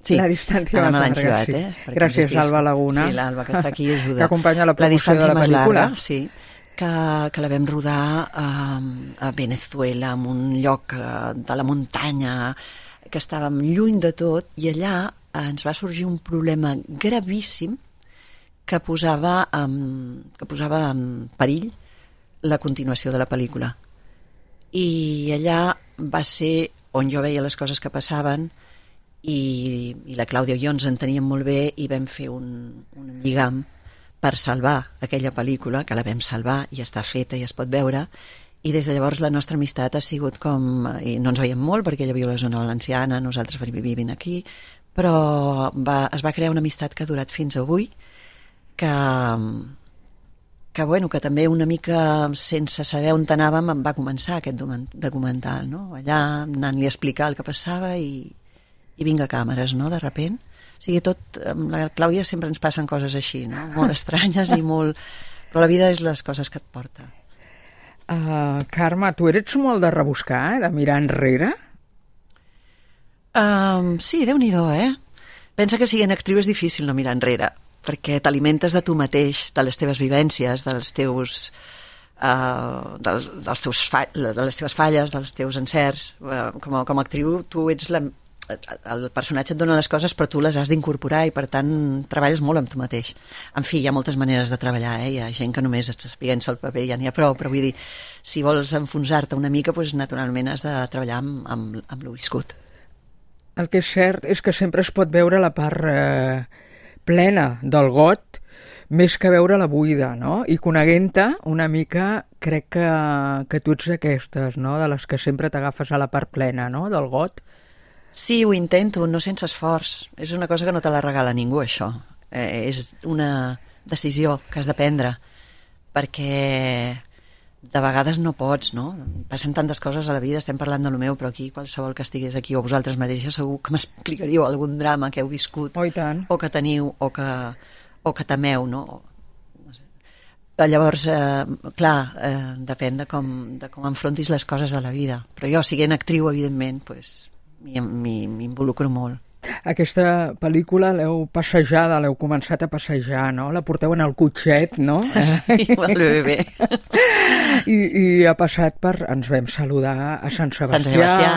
Speaker 2: Sí, la distància
Speaker 13: ara
Speaker 2: més
Speaker 13: l'han xivat,
Speaker 2: sí.
Speaker 13: eh?
Speaker 2: Gràcies, Alba Laguna.
Speaker 13: Sí, l'Alba, que està aquí, ajuda.
Speaker 2: que acompanya la promoció
Speaker 13: la
Speaker 2: de la pel·lícula.
Speaker 13: Larga, sí, que, que la vam rodar a, a Venezuela, en un lloc eh, de la muntanya, que estàvem lluny de tot, i allà ens va sorgir un problema gravíssim que posava en, que posava en perill la continuació de la pel·lícula. I allà va ser on jo veia les coses que passaven i, i la Clàudia i jo ens enteníem molt bé i vam fer un, un lligam per salvar aquella pel·lícula, que la vam salvar i està feta i es pot veure, i des de llavors la nostra amistat ha sigut com... i no ens veiem molt perquè ella viu a la zona valenciana, nosaltres vivim aquí, però va, es va crear una amistat que ha durat fins avui, que, que, bueno, que també una mica sense saber on anàvem em va començar aquest documental, no? allà anant-li a explicar el que passava i, i vinga càmeres, no?, de repent. O sigui, tot, amb la Clàudia sempre ens passen coses així, no?, molt estranyes i molt... Però la vida és les coses que et porta.
Speaker 2: Uh, Carme, tu eres molt de rebuscar, eh? de mirar enrere?
Speaker 13: Um, sí, déu nhi eh? Pensa que siguent actriu és difícil no mirar enrere, perquè t'alimentes de tu mateix, de les teves vivències, dels teus... Uh, dels, dels teus fa de les teves falles, dels teus encerts. Uh, com, a, com a actriu, tu ets la, el personatge et dona les coses però tu les has d'incorporar i per tant treballes molt amb tu mateix en fi, hi ha moltes maneres de treballar eh? hi ha gent que només es pensa el paper ja n'hi ha prou però vull dir, si vols enfonsar-te una mica doncs naturalment has de treballar amb, amb, amb lo viscut
Speaker 2: el que és cert és que sempre es pot veure la part eh, plena del got més que veure la buida, no? I coneguent-te una mica, crec que, que tu ets d'aquestes, no? De les que sempre t'agafes a la part plena, no? Del got.
Speaker 13: Sí, ho intento, no sense esforç. És una cosa que no te la regala ningú, això. Eh, és una decisió que has de prendre, perquè de vegades no pots, no? Passen tantes coses a la vida, estem parlant de lo meu, però aquí qualsevol que estigués aquí, o vosaltres mateixes, segur que m'explicaríeu algun drama que heu viscut,
Speaker 2: oh, tant.
Speaker 13: o que teniu, o que, o que temeu, no? no sé. Llavors, eh, clar, eh, depèn de com, de com enfrontis les coses a la vida. Però jo, siguent actriu, evidentment, pues, m'hi involucro molt.
Speaker 2: Aquesta pel·lícula l'heu passejada, l'heu començat a passejar, no? La porteu en el cotxet, no?
Speaker 13: Sí, el bebè.
Speaker 2: I, I ha passat per... Ens vam saludar a Sant Sebastià.
Speaker 13: Sant Sebastià,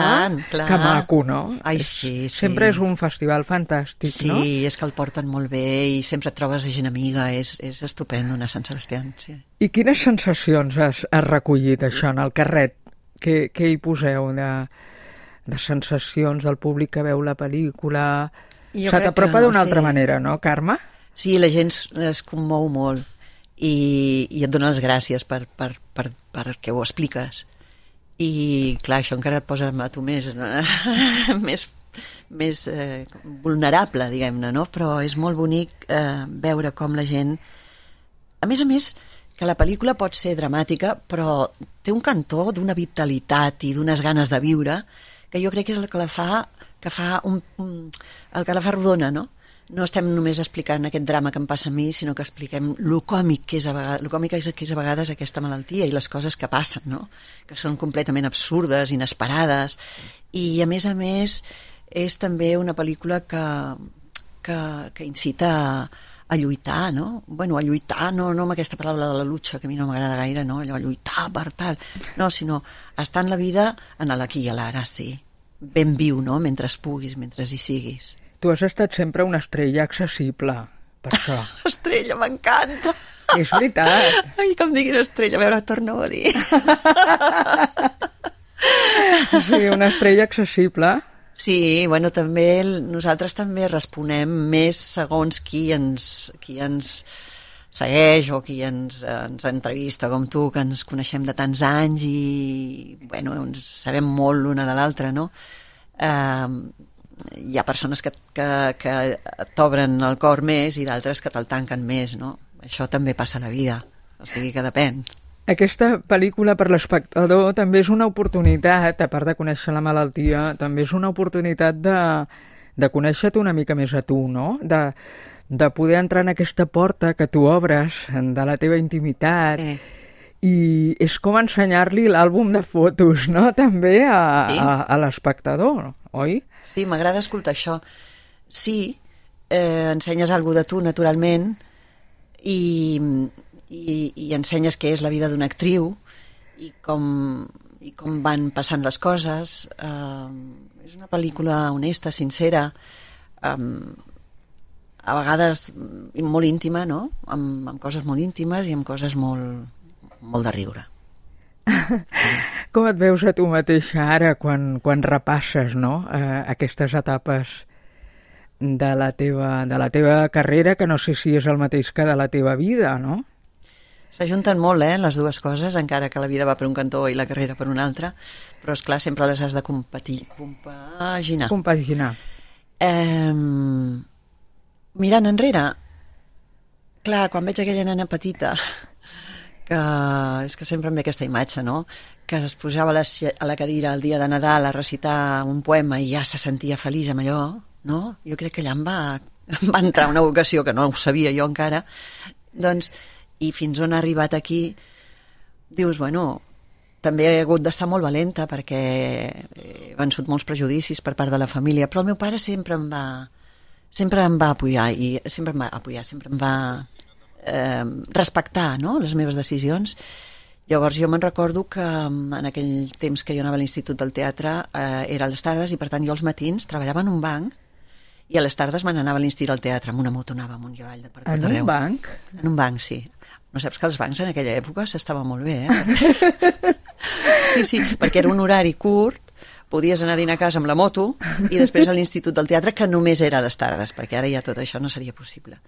Speaker 13: clar.
Speaker 2: Que maco, no?
Speaker 13: Ai, sí, sí.
Speaker 2: Sempre és un festival fantàstic,
Speaker 13: sí,
Speaker 2: no?
Speaker 13: Sí, és que el porten molt bé i sempre et trobes gent amiga, és, és estupendo anar a Sant Sebastià, sí.
Speaker 2: I quines sensacions has, has recollit, això, en el carret? Què, què hi poseu de de sensacions del públic que veu la pel·lícula... Jo Se t'apropa d'una sí. altra manera, no, Carme?
Speaker 13: Sí, la gent es commou molt i, i et dona les gràcies per, per, per, perquè ho expliques. I, clar, això encara et posa a tu més, més, més eh, vulnerable, diguem-ne, no? Però és molt bonic eh, veure com la gent... A més a més, que la pel·lícula pot ser dramàtica, però té un cantó d'una vitalitat i d'unes ganes de viure que jo crec que és el que la fa, que fa un, un, el que la fa rodona, no? No estem només explicant aquest drama que em passa a mi, sinó que expliquem lo còmic que és a vegades, lo còmic que és a vegades aquesta malaltia i les coses que passen, no? Que són completament absurdes, inesperades, i a més a més és també una pel·lícula que, que, que incita a, a lluitar, no? Bueno, a lluitar, no, no amb aquesta paraula de la lucha, que a mi no m'agrada gaire, no? Allò, lluitar per tal. No, sinó estar en la vida en l'aquí i a l'ara, sí. Ben viu, no? Mentre puguis, mentre hi siguis.
Speaker 2: Tu has estat sempre una estrella accessible, per això.
Speaker 13: estrella, m'encanta!
Speaker 2: És veritat.
Speaker 13: Ai, com diguis estrella, a veure, torna a dir.
Speaker 2: sí, una estrella accessible.
Speaker 13: Sí, bueno, també nosaltres també responem més segons qui ens, qui ens segueix o qui ens, ens entrevista com tu, que ens coneixem de tants anys i bueno, ens sabem molt l'una de l'altra, no? Eh, hi ha persones que, que, que t'obren el cor més i d'altres que te'l tanquen més, no? Això també passa a la vida, o sigui que depèn.
Speaker 2: Aquesta pel·lícula per l'espectador també és una oportunitat, a part de conèixer la malaltia, també és una oportunitat de, de conèixer-te una mica més a tu, no? De, de poder entrar en aquesta porta que tu obres de la teva intimitat sí. i és com ensenyar-li l'àlbum de fotos, no? També a, sí. a, a l'espectador, oi?
Speaker 13: Sí, m'agrada escoltar això. Sí, eh, ensenyes alguna de tu, naturalment, i, i, i ensenyes què és la vida d'una actriu i com, i com van passant les coses. Uh, és una pel·lícula honesta, sincera, um, a vegades molt íntima, no? Amb, amb coses molt íntimes i amb coses molt, molt de riure.
Speaker 2: Com et veus a tu mateixa ara quan, quan repasses no? uh, aquestes etapes de la, teva, de la teva carrera, que no sé si és el mateix que de la teva vida, no?
Speaker 13: S'ajunten molt, eh, les dues coses, encara que la vida va per un cantó i la carrera per un altre, però és clar sempre les has de competir, compaginar.
Speaker 2: Compaginar.
Speaker 13: Eh, mirant enrere, clar, quan veig aquella nena petita, que és que sempre em ve aquesta imatge, no?, que es posava a la, a la cadira el dia de Nadal a recitar un poema i ja se sentia feliç amb allò, no? Jo crec que allà em va, em va entrar una vocació que no ho sabia jo encara, doncs i fins on ha arribat aquí, dius, bueno, també he hagut d'estar molt valenta perquè he vençut molts prejudicis per part de la família, però el meu pare sempre em va sempre em va apoyar i sempre em va apoyar, sempre em va eh, respectar no? les meves decisions Llavors jo me'n recordo que mm, en aquell temps que jo anava a l'Institut del Teatre eh, era a les tardes i per tant jo els matins treballava en un banc i a les tardes me n'anava a l'Institut del Teatre amb una moto anava amunt i avall de per tot
Speaker 2: en
Speaker 13: arreu.
Speaker 2: un banc?
Speaker 13: En un banc, sí. No saps que els bancs en aquella època s'estava molt bé, eh? Sí, sí, perquè era un horari curt, podies anar a dinar a casa amb la moto i després a l'Institut del Teatre, que només era a les tardes, perquè ara ja tot això no seria possible.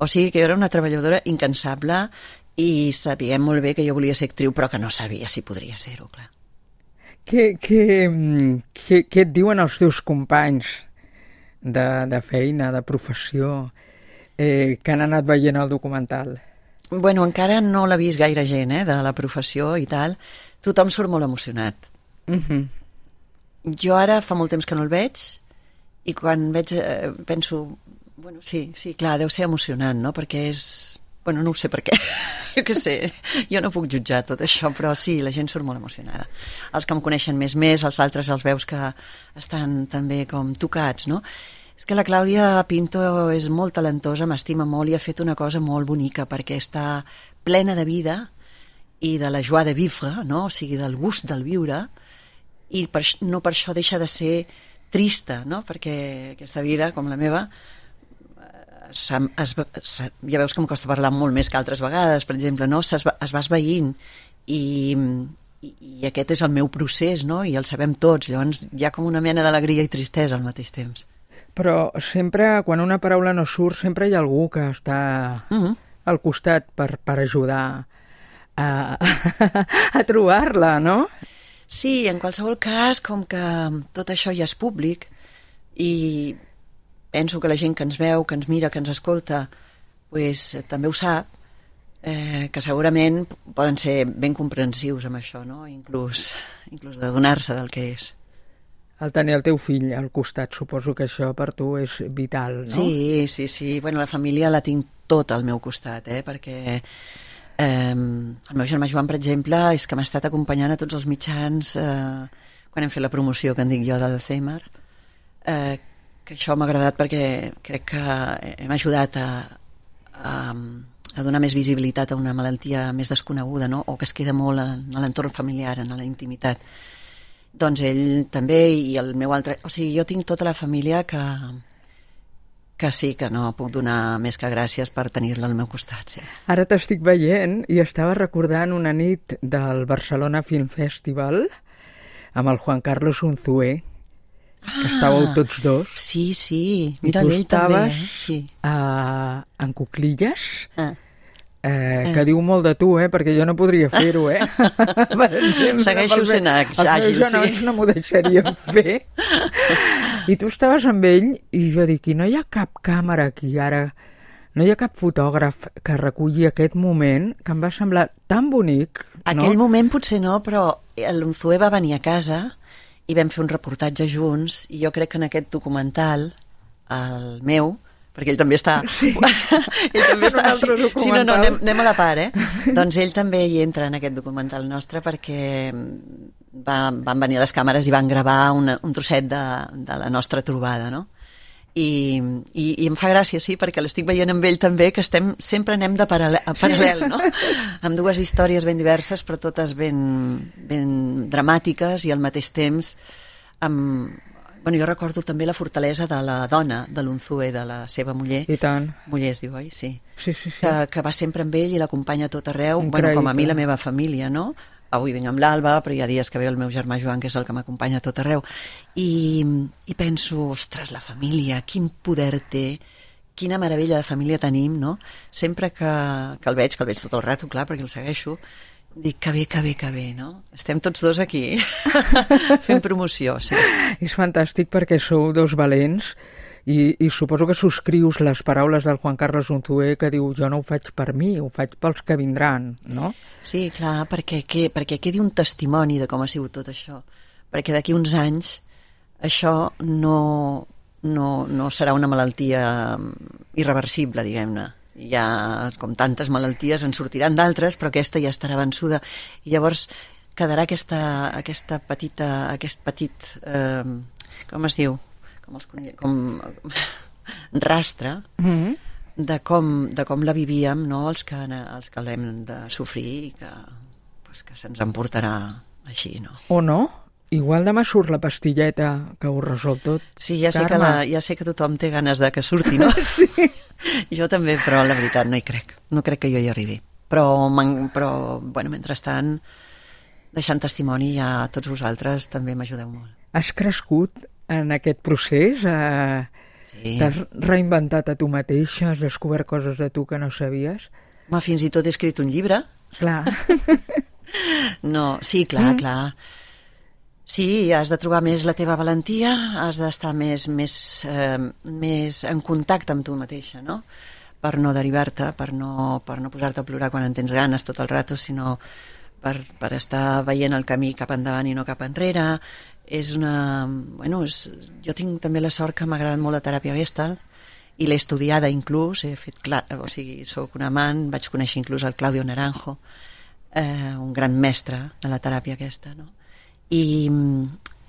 Speaker 13: O sigui que jo era una treballadora incansable i sabia molt bé que jo volia ser actriu, però que no sabia si podria ser-ho, clar.
Speaker 2: Què, què, què, què et diuen els teus companys de, de feina, de professió, eh, que han anat veient el documental?
Speaker 13: Bueno, encara no l'ha vist gaire gent, eh, de la professió i tal. Tothom surt molt emocionat.
Speaker 2: Uh -huh.
Speaker 13: Jo ara fa molt temps que no el veig i quan veig eh, penso, bueno, sí, sí, clar, deu ser emocionant, no? Perquè és... Bueno, no ho sé per què, jo què sé, jo no puc jutjar tot això, però sí, la gent surt molt emocionada. Els que em coneixen més més, els altres els veus que estan també com tocats, no? És que la Clàudia Pinto és molt talentosa, m'estima molt i ha fet una cosa molt bonica perquè està plena de vida i de la joie de vivre, no? o sigui, del gust del viure, i per, no per això deixa de ser trista, no? perquè aquesta vida, com la meva, es, es, es, ja veus que em costa parlar molt més que altres vegades, per exemple, no? es, es va esveint i, i, i aquest és el meu procés, no? i el sabem tots, llavors hi ha com una mena d'alegria i tristesa al mateix temps.
Speaker 2: Però sempre, quan una paraula no surt, sempre hi ha algú que està uh -huh. al costat per, per ajudar a, a trobar-la, no?
Speaker 13: Sí, en qualsevol cas, com que tot això ja és públic i penso que la gent que ens veu, que ens mira, que ens escolta, pues, també ho sap, eh, que segurament poden ser ben comprensius amb això, no? inclús, inclús de donar-se del que és.
Speaker 2: El tenir el teu fill al costat, suposo que això per tu és vital, no?
Speaker 13: Sí, sí, sí. Bueno, la família la tinc tot al meu costat, eh? perquè eh, el meu germà Joan, per exemple, és que m'ha estat acompanyant a tots els mitjans eh, quan hem fet la promoció que en dic jo d'Alzheimer, eh, que això m'ha agradat perquè crec que hem ajudat a, a, a donar més visibilitat a una malaltia més desconeguda, no? o que es queda molt en, en l'entorn familiar, en la intimitat. Doncs ell també i el meu altre... O sigui, jo tinc tota la família que, que sí, que no puc donar més que gràcies per tenir-la al meu costat. Sí.
Speaker 2: Ara t'estic veient i estava recordant una nit del Barcelona Film Festival amb el Juan Carlos Unzué, que estàveu tots dos.
Speaker 13: Sí, sí.
Speaker 2: Mira, I tu
Speaker 13: ell també,
Speaker 2: estaves
Speaker 13: eh? sí.
Speaker 2: a, en cuclilles,
Speaker 13: Ah.
Speaker 2: Eh, que
Speaker 13: Ah.
Speaker 2: diu molt de tu, eh? perquè jo no podria fer-ho, eh? per exemple,
Speaker 13: Segueixo sent àgil,
Speaker 2: Els meus
Speaker 13: sí.
Speaker 2: genolls no m'ho deixarien fer. I tu estaves amb ell i jo dic, i no hi ha cap càmera aquí ara, no hi ha cap fotògraf que reculli aquest moment que em va semblar tan bonic,
Speaker 13: Aquell
Speaker 2: no?
Speaker 13: moment potser no, però l'Unzué va venir a casa i vam fer un reportatge junts i jo crec que en aquest documental, el meu, perquè ell també està... Sí. ell també està... sí, sí, no, no, anem, anem a la part, eh? doncs ell també hi entra en aquest documental nostre perquè va, van venir a les càmeres i van gravar una, un trosset de, de la nostra trobada, no? I, i, i em fa gràcia, sí, perquè l'estic veient amb ell també, que estem, sempre anem de paral·lel, a paral·lel no? amb dues històries ben diverses, però totes ben, ben dramàtiques i al mateix temps amb... Bueno, jo recordo també la fortalesa de la dona de l'Unzué, de la seva muller.
Speaker 2: I tant.
Speaker 13: Muller es diu, oi? Sí.
Speaker 2: Sí, sí, sí.
Speaker 13: Que, que va sempre amb ell i l'acompanya tot arreu, bueno, com a mi
Speaker 2: Increïble.
Speaker 13: la meva família, no? Avui vinc amb l'Alba, però hi ha dies que ve el meu germà Joan, que és el que m'acompanya tot arreu. I, I penso, ostres, la família, quin poder té, quina meravella de família tenim, no? Sempre que, que el veig, que el veig tot el rato, clar, perquè el segueixo, dic que bé, que bé, que bé, no? Estem tots dos aquí fent promoció, sí.
Speaker 2: És fantàstic perquè sou dos valents i, i suposo que subscrius les paraules del Juan Carlos Unzué que diu jo no ho faig per mi, ho faig pels que vindran, no?
Speaker 13: Sí, clar, perquè, que, perquè quedi un testimoni de com ha sigut tot això. Perquè d'aquí uns anys això no, no, no serà una malaltia irreversible, diguem-ne. Ha, com tantes malalties, en sortiran d'altres, però aquesta ja estarà vençuda. I llavors quedarà aquesta, aquesta petita, aquest petit, eh, com es diu? Com els conill, com rastre
Speaker 2: Mm -hmm.
Speaker 13: de com, de com la vivíem no? els que, els que l'hem de sofrir i que, pues, que se'ns emportarà així, no?
Speaker 2: O no? Igual demà surt la pastilleta que ho resol tot.
Speaker 13: Sí, ja sé, que la, ja sé que tothom té ganes de que surti, no? sí. Jo també, però la veritat no hi crec. No crec que jo hi arribi. Però, però bueno, mentrestant, deixant testimoni ja tots vosaltres també m'ajudeu molt.
Speaker 2: Has crescut en aquest procés? Eh,
Speaker 13: Sí.
Speaker 2: T'has reinventat a tu mateixa? Has descobert coses de tu que no sabies?
Speaker 13: Home, fins i tot he escrit un llibre.
Speaker 2: Clar.
Speaker 13: No, sí, clar,
Speaker 2: Mm.
Speaker 13: clar. Sí, has de trobar més la teva valentia, has d'estar més, més, eh, més en contacte amb tu mateixa, no? Per no derivar-te, per no, per no posar-te a plorar quan en tens ganes tot el rato, sinó per, per estar veient el camí cap endavant i no cap enrere. És una... Bueno, és, jo tinc també la sort que m'ha agradat molt la teràpia Gestalt i l'he estudiada inclús, he fet clar, o sigui, sóc un amant, vaig conèixer inclús el Claudio Naranjo, eh, un gran mestre de la teràpia aquesta, no? I,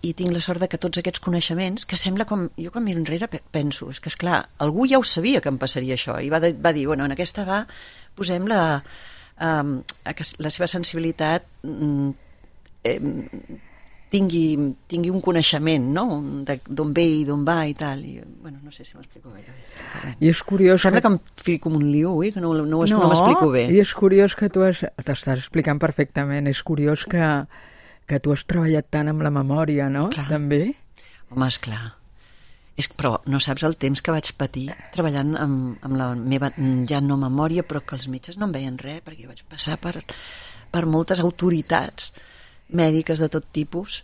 Speaker 13: i tinc la sort de que tots aquests coneixements, que sembla com... Jo quan miro enrere pe- penso, és que és clar, algú ja ho sabia que em passaria això, i va, de, va dir, bueno, en aquesta va, posem la, um, la seva sensibilitat eh, tingui, tingui un coneixement, no? D'on ve i d'on va i tal. I, bueno, no sé si m'explico bé.
Speaker 2: I és curiós
Speaker 13: Sembla
Speaker 2: que...
Speaker 13: que em fico com un liu, oi? Que no, no, no, no m'explico bé.
Speaker 2: i és curiós que tu. T'estàs explicant perfectament. És curiós que, que tu has treballat tant amb la memòria, no?
Speaker 13: Clar.
Speaker 2: També.
Speaker 13: Home, esclar. És, però no saps el temps que vaig patir treballant amb, amb la meva, ja no memòria, però que els metges no em veien res, perquè vaig passar per, per moltes autoritats mèdiques de tot tipus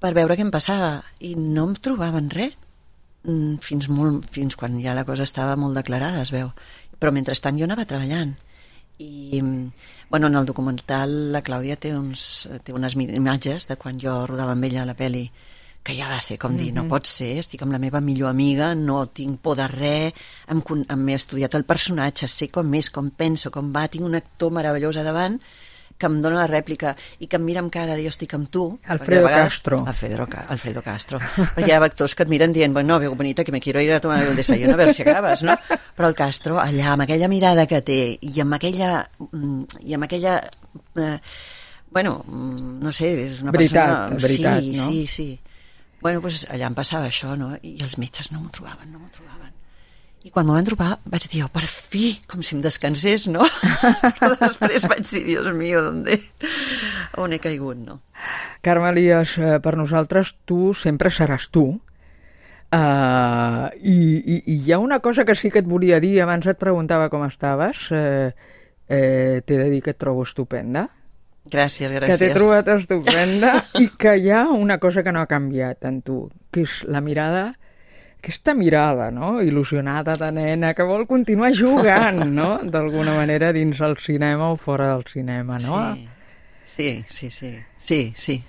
Speaker 13: per veure què em passava i no em trobaven res Mm, fins, molt, fins quan ja la cosa estava molt declarada, es veu. Però mentrestant jo anava treballant. I, bueno, en el documental la Clàudia té, uns, té unes imatges de quan jo rodava amb ella la peli que ja va ser com dir, no
Speaker 2: Mhm.
Speaker 13: pot ser, estic amb la meva millor amiga, no tinc por de res, em, con- em he estudiat el personatge, sé com és, com penso, com va, tinc un actor meravellós a davant que em dona la rèplica i que em mira amb cara de jo estic amb tu.
Speaker 2: Alfredo
Speaker 13: vegades-
Speaker 2: Castro.
Speaker 13: Alfredo, Alfredo Castro. Perquè hi ha actors que et miren dient, bueno, veu bonita, que me quiero ir a tomar el desayuno a ver si acabes, no? Però el Castro, allà, amb aquella mirada que té i amb aquella... mm, I amb aquella eh, bueno, mm, no sé, és una
Speaker 2: Veritat,
Speaker 13: persona...
Speaker 2: veritat,
Speaker 13: sí,
Speaker 2: no?
Speaker 13: Sí, sí, Bueno, doncs allà em passava això, no? I els metges no m'ho trobaven, no m'ho trobaven. I quan m'ho van trobar vaig dir, oh, per fi, com si em descansés, no? Però després vaig dir, Dios mío, on, on he caigut, no?
Speaker 2: Carme Elias, eh, per nosaltres tu sempre seràs tu. Uh, i, i, I hi ha una cosa que sí que et volia dir, abans et preguntava com estaves, eh, eh, t'he de dir que et trobo estupenda,
Speaker 13: Gràcies,
Speaker 2: que
Speaker 13: gràcies.
Speaker 2: t'he trobat estupenda i que hi ha una cosa que no ha canviat en tu, que és la mirada aquesta mirada, no?, il·lusionada de nena, que vol continuar jugant, no?, d'alguna manera dins el cinema o fora del cinema, no?
Speaker 13: Sí, sí, sí, sí, sí, sí.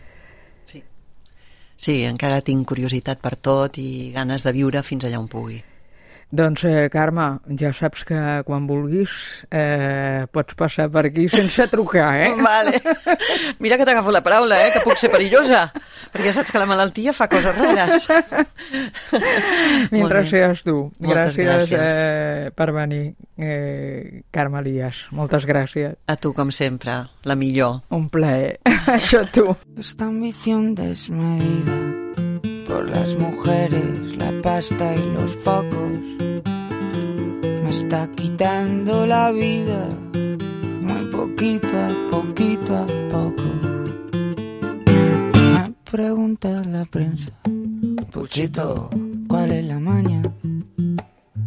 Speaker 13: Sí, encara tinc curiositat per tot i ganes de viure fins allà on pugui.
Speaker 2: Doncs, eh, Carme, ja saps que quan vulguis eh, pots passar per aquí sense trucar, eh?
Speaker 13: Vale. Mira que t'agafo la paraula, eh? que puc ser perillosa, perquè saps que la malaltia fa coses rares. Bé.
Speaker 2: seas tu.
Speaker 13: Moltes
Speaker 2: gràcies,
Speaker 13: gràcies.
Speaker 2: Eh, per venir, eh, Carme Elias. Moltes gràcies.
Speaker 13: A tu, com sempre, la millor.
Speaker 2: Un plaer. Això tu.
Speaker 14: Esta ambición desmedida por las mujeres, la pasta y los focos me está quitando la vida muy poquito a poquito a poco. Pregunta la prensa, Puchito, ¿cuál es la maña?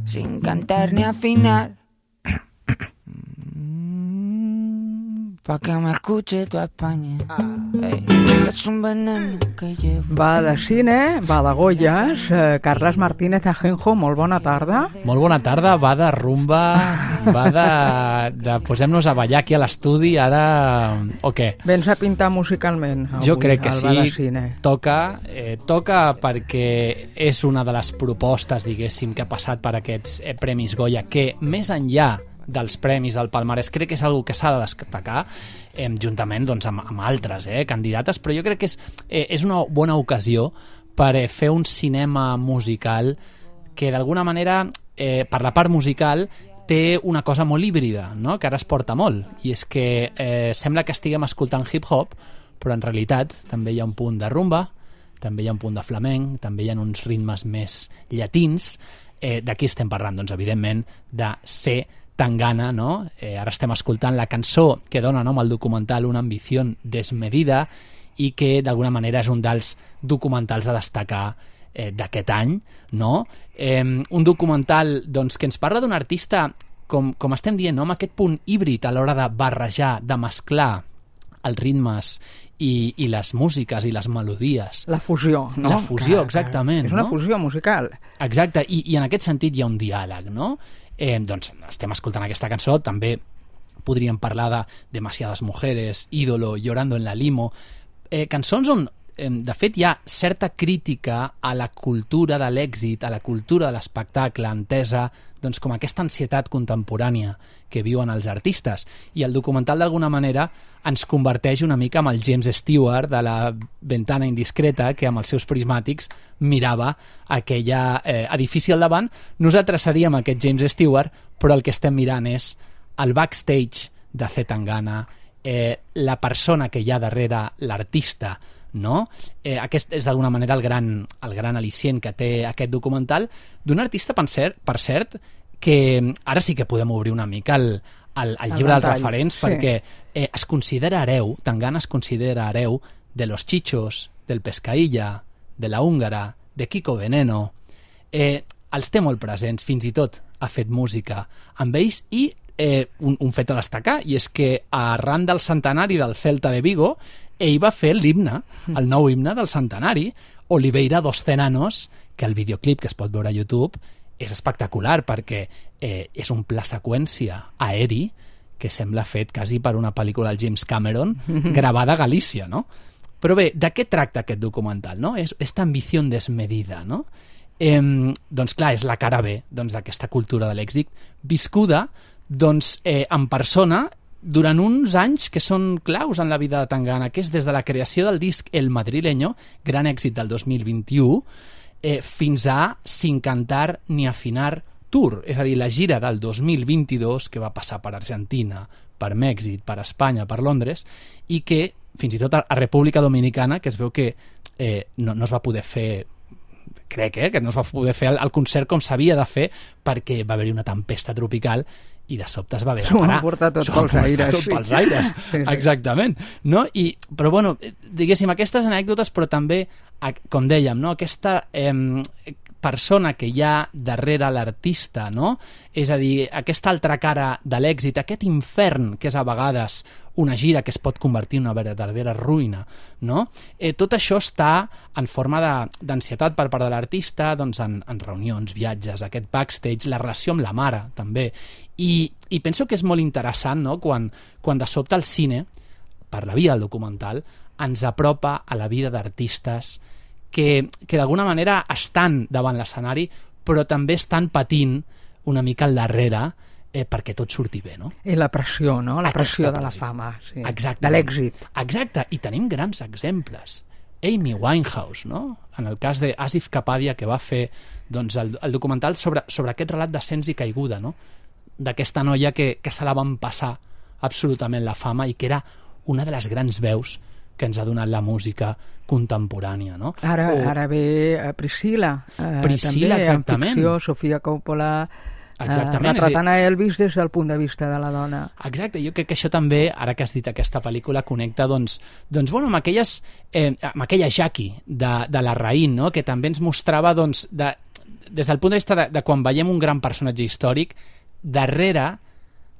Speaker 14: Sin cantar ni afinar. Pa' que me escuche tu España. Ey, es un veneno que llevo.
Speaker 2: Va de cine, va de Goyes. Eh, Carles Martínez Ajenjo, molt bona tarda.
Speaker 15: Molt bona tarda, va de rumba, va de, de posem-nos a ballar aquí a l'estudi, ara... o què?
Speaker 2: Vens a pintar musicalment avui,
Speaker 15: Jo crec que sí,
Speaker 2: Cine.
Speaker 15: toca, eh, toca perquè és una de les propostes, diguéssim, que ha passat per aquests eh, Premis Goya, que més enllà dels premis del Palmarès, crec que és una que s'ha de destacar eh, juntament doncs, amb, amb altres eh, candidates, però jo crec que és, eh, és una bona ocasió per eh, fer un cinema musical que d'alguna manera, eh, per la part musical, té una cosa molt híbrida, no? que ara es porta molt, i és que eh, sembla que estiguem escoltant hip-hop, però en realitat també hi ha un punt de rumba, també hi ha un punt de flamenc, també hi ha uns ritmes més llatins. Eh, de qui estem parlant? Doncs, evidentment, de C. Tangana, no? Eh, ara estem escoltant la cançó que dona nom al documental Una ambició desmedida i que d'alguna manera és un dels documentals a destacar eh, d'aquest any, no? Eh, un documental doncs, que ens parla d'un artista, com, com estem dient, no? amb aquest punt híbrid a l'hora de barrejar, de mesclar els ritmes i, i les músiques i les melodies.
Speaker 2: La fusió, no?
Speaker 15: La fusió,
Speaker 2: Que- que
Speaker 15: exactament.
Speaker 2: És una
Speaker 15: no?
Speaker 2: fusió musical.
Speaker 15: Exacte, i, i en aquest sentit hi ha un diàleg, no? Eh, doncs estem escoltant aquesta cançó, també podríem parlar de Demasiadas mujeres, Ídolo, Llorando en la limo, eh, cançons on de fet hi ha certa crítica a la cultura de l'èxit, a la cultura de l'espectacle, entesa doncs, com aquesta ansietat contemporània que viuen els artistes. I el documental, d'alguna manera, ens converteix una mica amb el James Stewart de la ventana indiscreta, que amb els seus prismàtics mirava aquella eh, edifici al davant. Nosaltres seríem aquest James Stewart, però el que estem mirant és el backstage de Zetangana, eh, la persona que hi ha darrere l'artista, no? Eh, aquest és d'alguna manera el gran, el gran al·licient que té aquest documental d'un artista, per cert, per cert, que ara sí que podem obrir una mica el, el, el llibre dels referents
Speaker 2: sí.
Speaker 15: perquè eh, es considera hereu, Tangana es considera hereu de los Chichos, del Pescaïlla, de la Húngara, de Kiko Veneno. Eh, els té molt presents, fins i tot ha fet música amb ells i eh, un, un fet a destacar, i és que arran del centenari del Celta de Vigo, ell va fer l'himne, el nou himne del centenari, Oliveira dos Cenanos, que el videoclip que es pot veure a YouTube és espectacular perquè eh, és un pla seqüència aeri que sembla fet quasi per una pel·lícula del James Cameron gravada a Galícia, no? Però bé, de què tracta aquest documental, no? És esta ambició desmedida, no? Eh, doncs clar, és la cara B doncs, d'aquesta cultura de l'èxit viscuda doncs, eh, en persona durant uns anys que són claus en la vida de Tangana, que és des de la creació del disc El Madrileño, gran èxit del 2021, eh, fins a Sin cantar ni afinar tour, és a dir, la gira del 2022 que va passar per Argentina, per Mèxic, per Espanya, per Londres, i que fins i tot a, República Dominicana, que es veu que eh, no, no es va poder fer crec eh, que no es va poder fer el, el concert com s'havia de fer perquè va haver-hi una tempesta tropical i de sobte es va haver de
Speaker 2: S'ho van
Speaker 15: parar.
Speaker 2: portar tot
Speaker 15: S'ho van
Speaker 2: pels aires,
Speaker 15: Tot
Speaker 2: sí.
Speaker 15: pels aires,
Speaker 2: Sí, sí.
Speaker 15: exactament. No? I, però bueno, eh, diguéssim, aquestes anècdotes, però també, com dèiem, no? aquesta eh, persona que hi ha darrere l'artista, no? És a dir, aquesta altra cara de l'èxit, aquest infern que és a vegades una gira que es pot convertir en una verdadera ruïna, no? Eh, tot això està en forma d'ansietat per part de l'artista, doncs en, en reunions, viatges, aquest backstage, la relació amb la mare, també. I, i penso que és molt interessant, no?, quan, quan de sobte el cine, per la via del documental, ens apropa a la vida d'artistes que, que d'alguna manera estan davant l'escenari, però també estan patint una mica al darrere eh, perquè tot surti bé, no?
Speaker 2: I la pressió, no? La
Speaker 15: Aquesta
Speaker 2: pressió de la
Speaker 15: pressió.
Speaker 2: fama, sí.
Speaker 15: Exactament.
Speaker 2: de l'èxit.
Speaker 15: Exacte, i tenim grans exemples. Amy Winehouse, no? En el cas de Asif Kapadia, que va fer doncs, el, el documental sobre, sobre aquest relat d'ascens i caiguda, no? D'aquesta noia que, que se la van passar absolutament la fama i que era una de les grans veus que ens ha donat la música contemporània, no?
Speaker 2: Ara,
Speaker 15: O-
Speaker 2: ara ve eh, Priscila, eh,
Speaker 15: Priscila,
Speaker 2: també,
Speaker 15: exactament.
Speaker 2: en ficció, Sofia Coppola, eh,
Speaker 15: Exactament,
Speaker 2: retratant a Elvis des del punt de vista de la dona.
Speaker 15: Exacte, jo crec que això també, ara que has dit aquesta pel·lícula, connecta doncs, doncs bueno, amb, aquelles, eh, amb aquella Jackie de, de la Raïn, no? que també ens mostrava doncs, de, des del punt de vista de, de quan veiem un gran personatge històric, darrere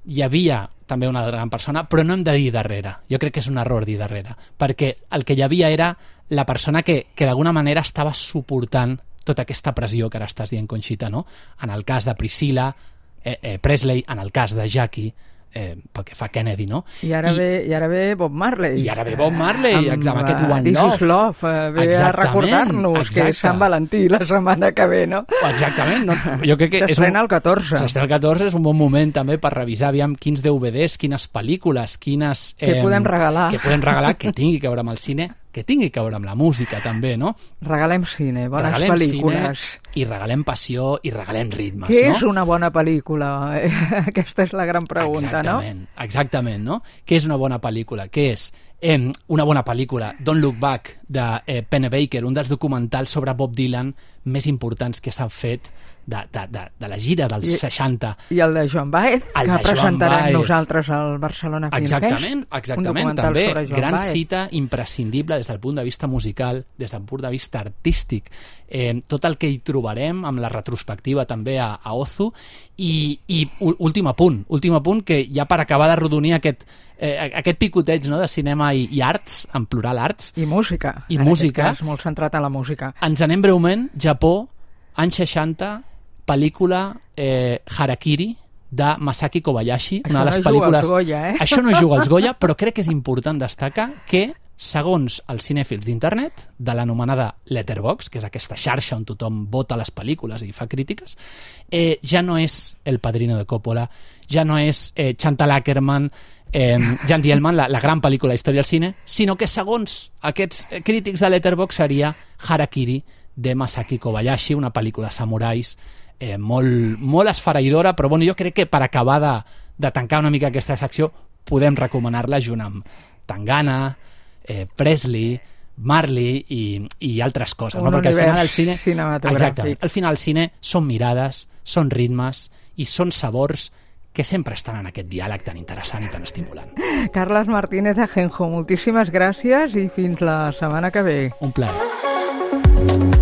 Speaker 15: hi havia també una gran persona, però no hem de dir darrere. Jo crec que és un error dir darrere, perquè el que hi havia era la persona que, que d'alguna manera estava suportant tota aquesta pressió que ara estàs dient, Conxita, no? En el cas de Priscilla, eh, eh, Presley, en el cas de Jackie, eh, pel que fa a Kennedy, no?
Speaker 2: I ara, I, ve, I ara ve Bob Marley.
Speaker 15: I ara ve Bob Marley,
Speaker 2: amb,
Speaker 15: amb, amb aquest
Speaker 2: eh,
Speaker 15: One
Speaker 2: This
Speaker 15: Love.
Speaker 2: is Love, eh, ve a
Speaker 15: Exactament,
Speaker 2: recordar-nos que és Sant Valentí la setmana que ve, no?
Speaker 15: Exactament, no? jo crec que és un,
Speaker 2: S'estrena el 14.
Speaker 15: s'estrena el 14, és un bon moment també per revisar aviam quins DVDs, quines pel·lícules, quines...
Speaker 2: Que podem regalar.
Speaker 15: Que podem regalar, que tingui que veure amb el cine, que tingui que veure amb la música també, no?
Speaker 2: Regalem cine, bones
Speaker 15: regalem
Speaker 2: pel·lícules.
Speaker 15: Cine, I regalem passió i regalem ritmes,
Speaker 2: Què
Speaker 15: no?
Speaker 2: és una bona pel·lícula? Aquesta és la gran pregunta,
Speaker 15: exactament, no? Exactament, no? Què és una bona pel·lícula? Què és eh, una bona pel·lícula? Don't Look Back, de eh, Penny Baker, un dels documentals sobre Bob Dylan més importants que s'han fet de, de, de, de la gira dels
Speaker 2: I-
Speaker 15: 60.
Speaker 2: I el de Joan Baez,
Speaker 15: El
Speaker 2: que presentarem
Speaker 15: Baez.
Speaker 2: nosaltres al Barcelona Film
Speaker 15: Exactament,
Speaker 2: Fest.
Speaker 15: exactament, també gran
Speaker 2: Baez.
Speaker 15: cita imprescindible des del punt de vista musical, des del punt de vista artístic, eh, tot el que hi trobarem amb la retrospectiva també a, a Ozu i, i últim apunt, últim apunt que ja per acabar de rodonir aquest, eh, aquest picoteig no, de cinema i, i arts, en plural arts,
Speaker 2: I música.
Speaker 15: I
Speaker 2: en
Speaker 15: música.
Speaker 2: Cas, molt centrat en la música.
Speaker 15: ens anem breument, Japó, anys 60, pel·lícula eh, Harakiri, de Masaki Kobayashi,
Speaker 2: Això
Speaker 15: una de les
Speaker 2: no juga
Speaker 15: pel·lícules...
Speaker 2: als Goya, eh?
Speaker 15: Això no juga als Goya, però crec que és important destacar que, segons els cinèfils d'internet, de l'anomenada Letterbox, que és aquesta xarxa on tothom vota les pel·lícules i fa crítiques, eh, ja no és El Padrino de Coppola, ja no és eh, Chantal Ackerman, eh, Jan Dielman, la, la gran pel·lícula de història del cine, sinó que segons aquests eh, crítics de Letterboxd seria Harakiri de Masaki Kobayashi, una pel·lícula de samurais eh, molt, molt esfereïdora, però bueno, jo crec que per acabar de, de tancar una mica aquesta secció podem recomanar-la junt amb Tangana, eh, Presley, Marley i, i altres coses,
Speaker 2: Un
Speaker 15: no? perquè al final el cine... Exactament. Al final el cine són mirades, són ritmes i són sabors que sempre estan en aquest diàleg tan interessant i tan estimulant.
Speaker 2: Carles Martínez Ajenjo, moltíssimes gràcies i fins la setmana que ve.
Speaker 15: Un plaer.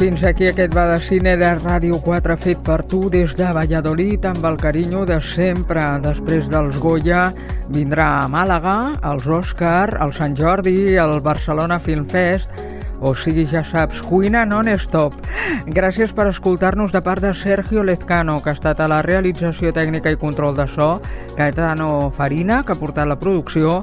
Speaker 2: Fins aquí aquest va de cine de Ràdio 4 fet per tu des de Valladolid amb el carinyo de sempre. Després dels Goya vindrà a Màlaga, els Òscar, el Sant Jordi, el Barcelona Film Fest, o sigui, ja saps, cuina non-stop. Gràcies per escoltar-nos de part de Sergio Lezcano, que ha estat a la realització tècnica i control de so, Caetano Farina, que ha portat la producció,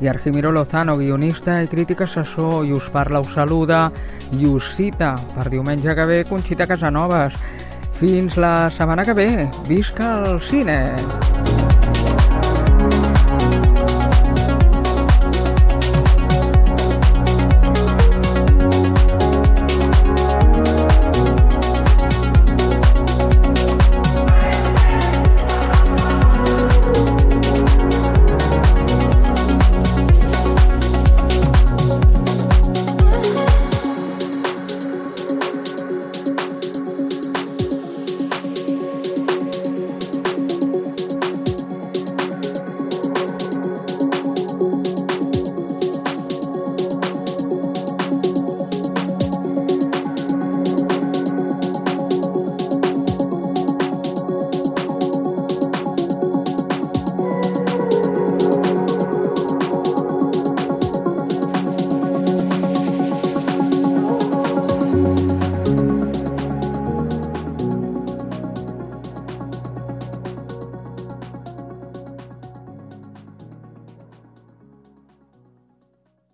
Speaker 2: i Argimiro Lozano, guionista i crític assessor, i us parla, us saluda i us cita per diumenge que ve Conxita Casanovas. Fins la setmana que ve. Visca el cine!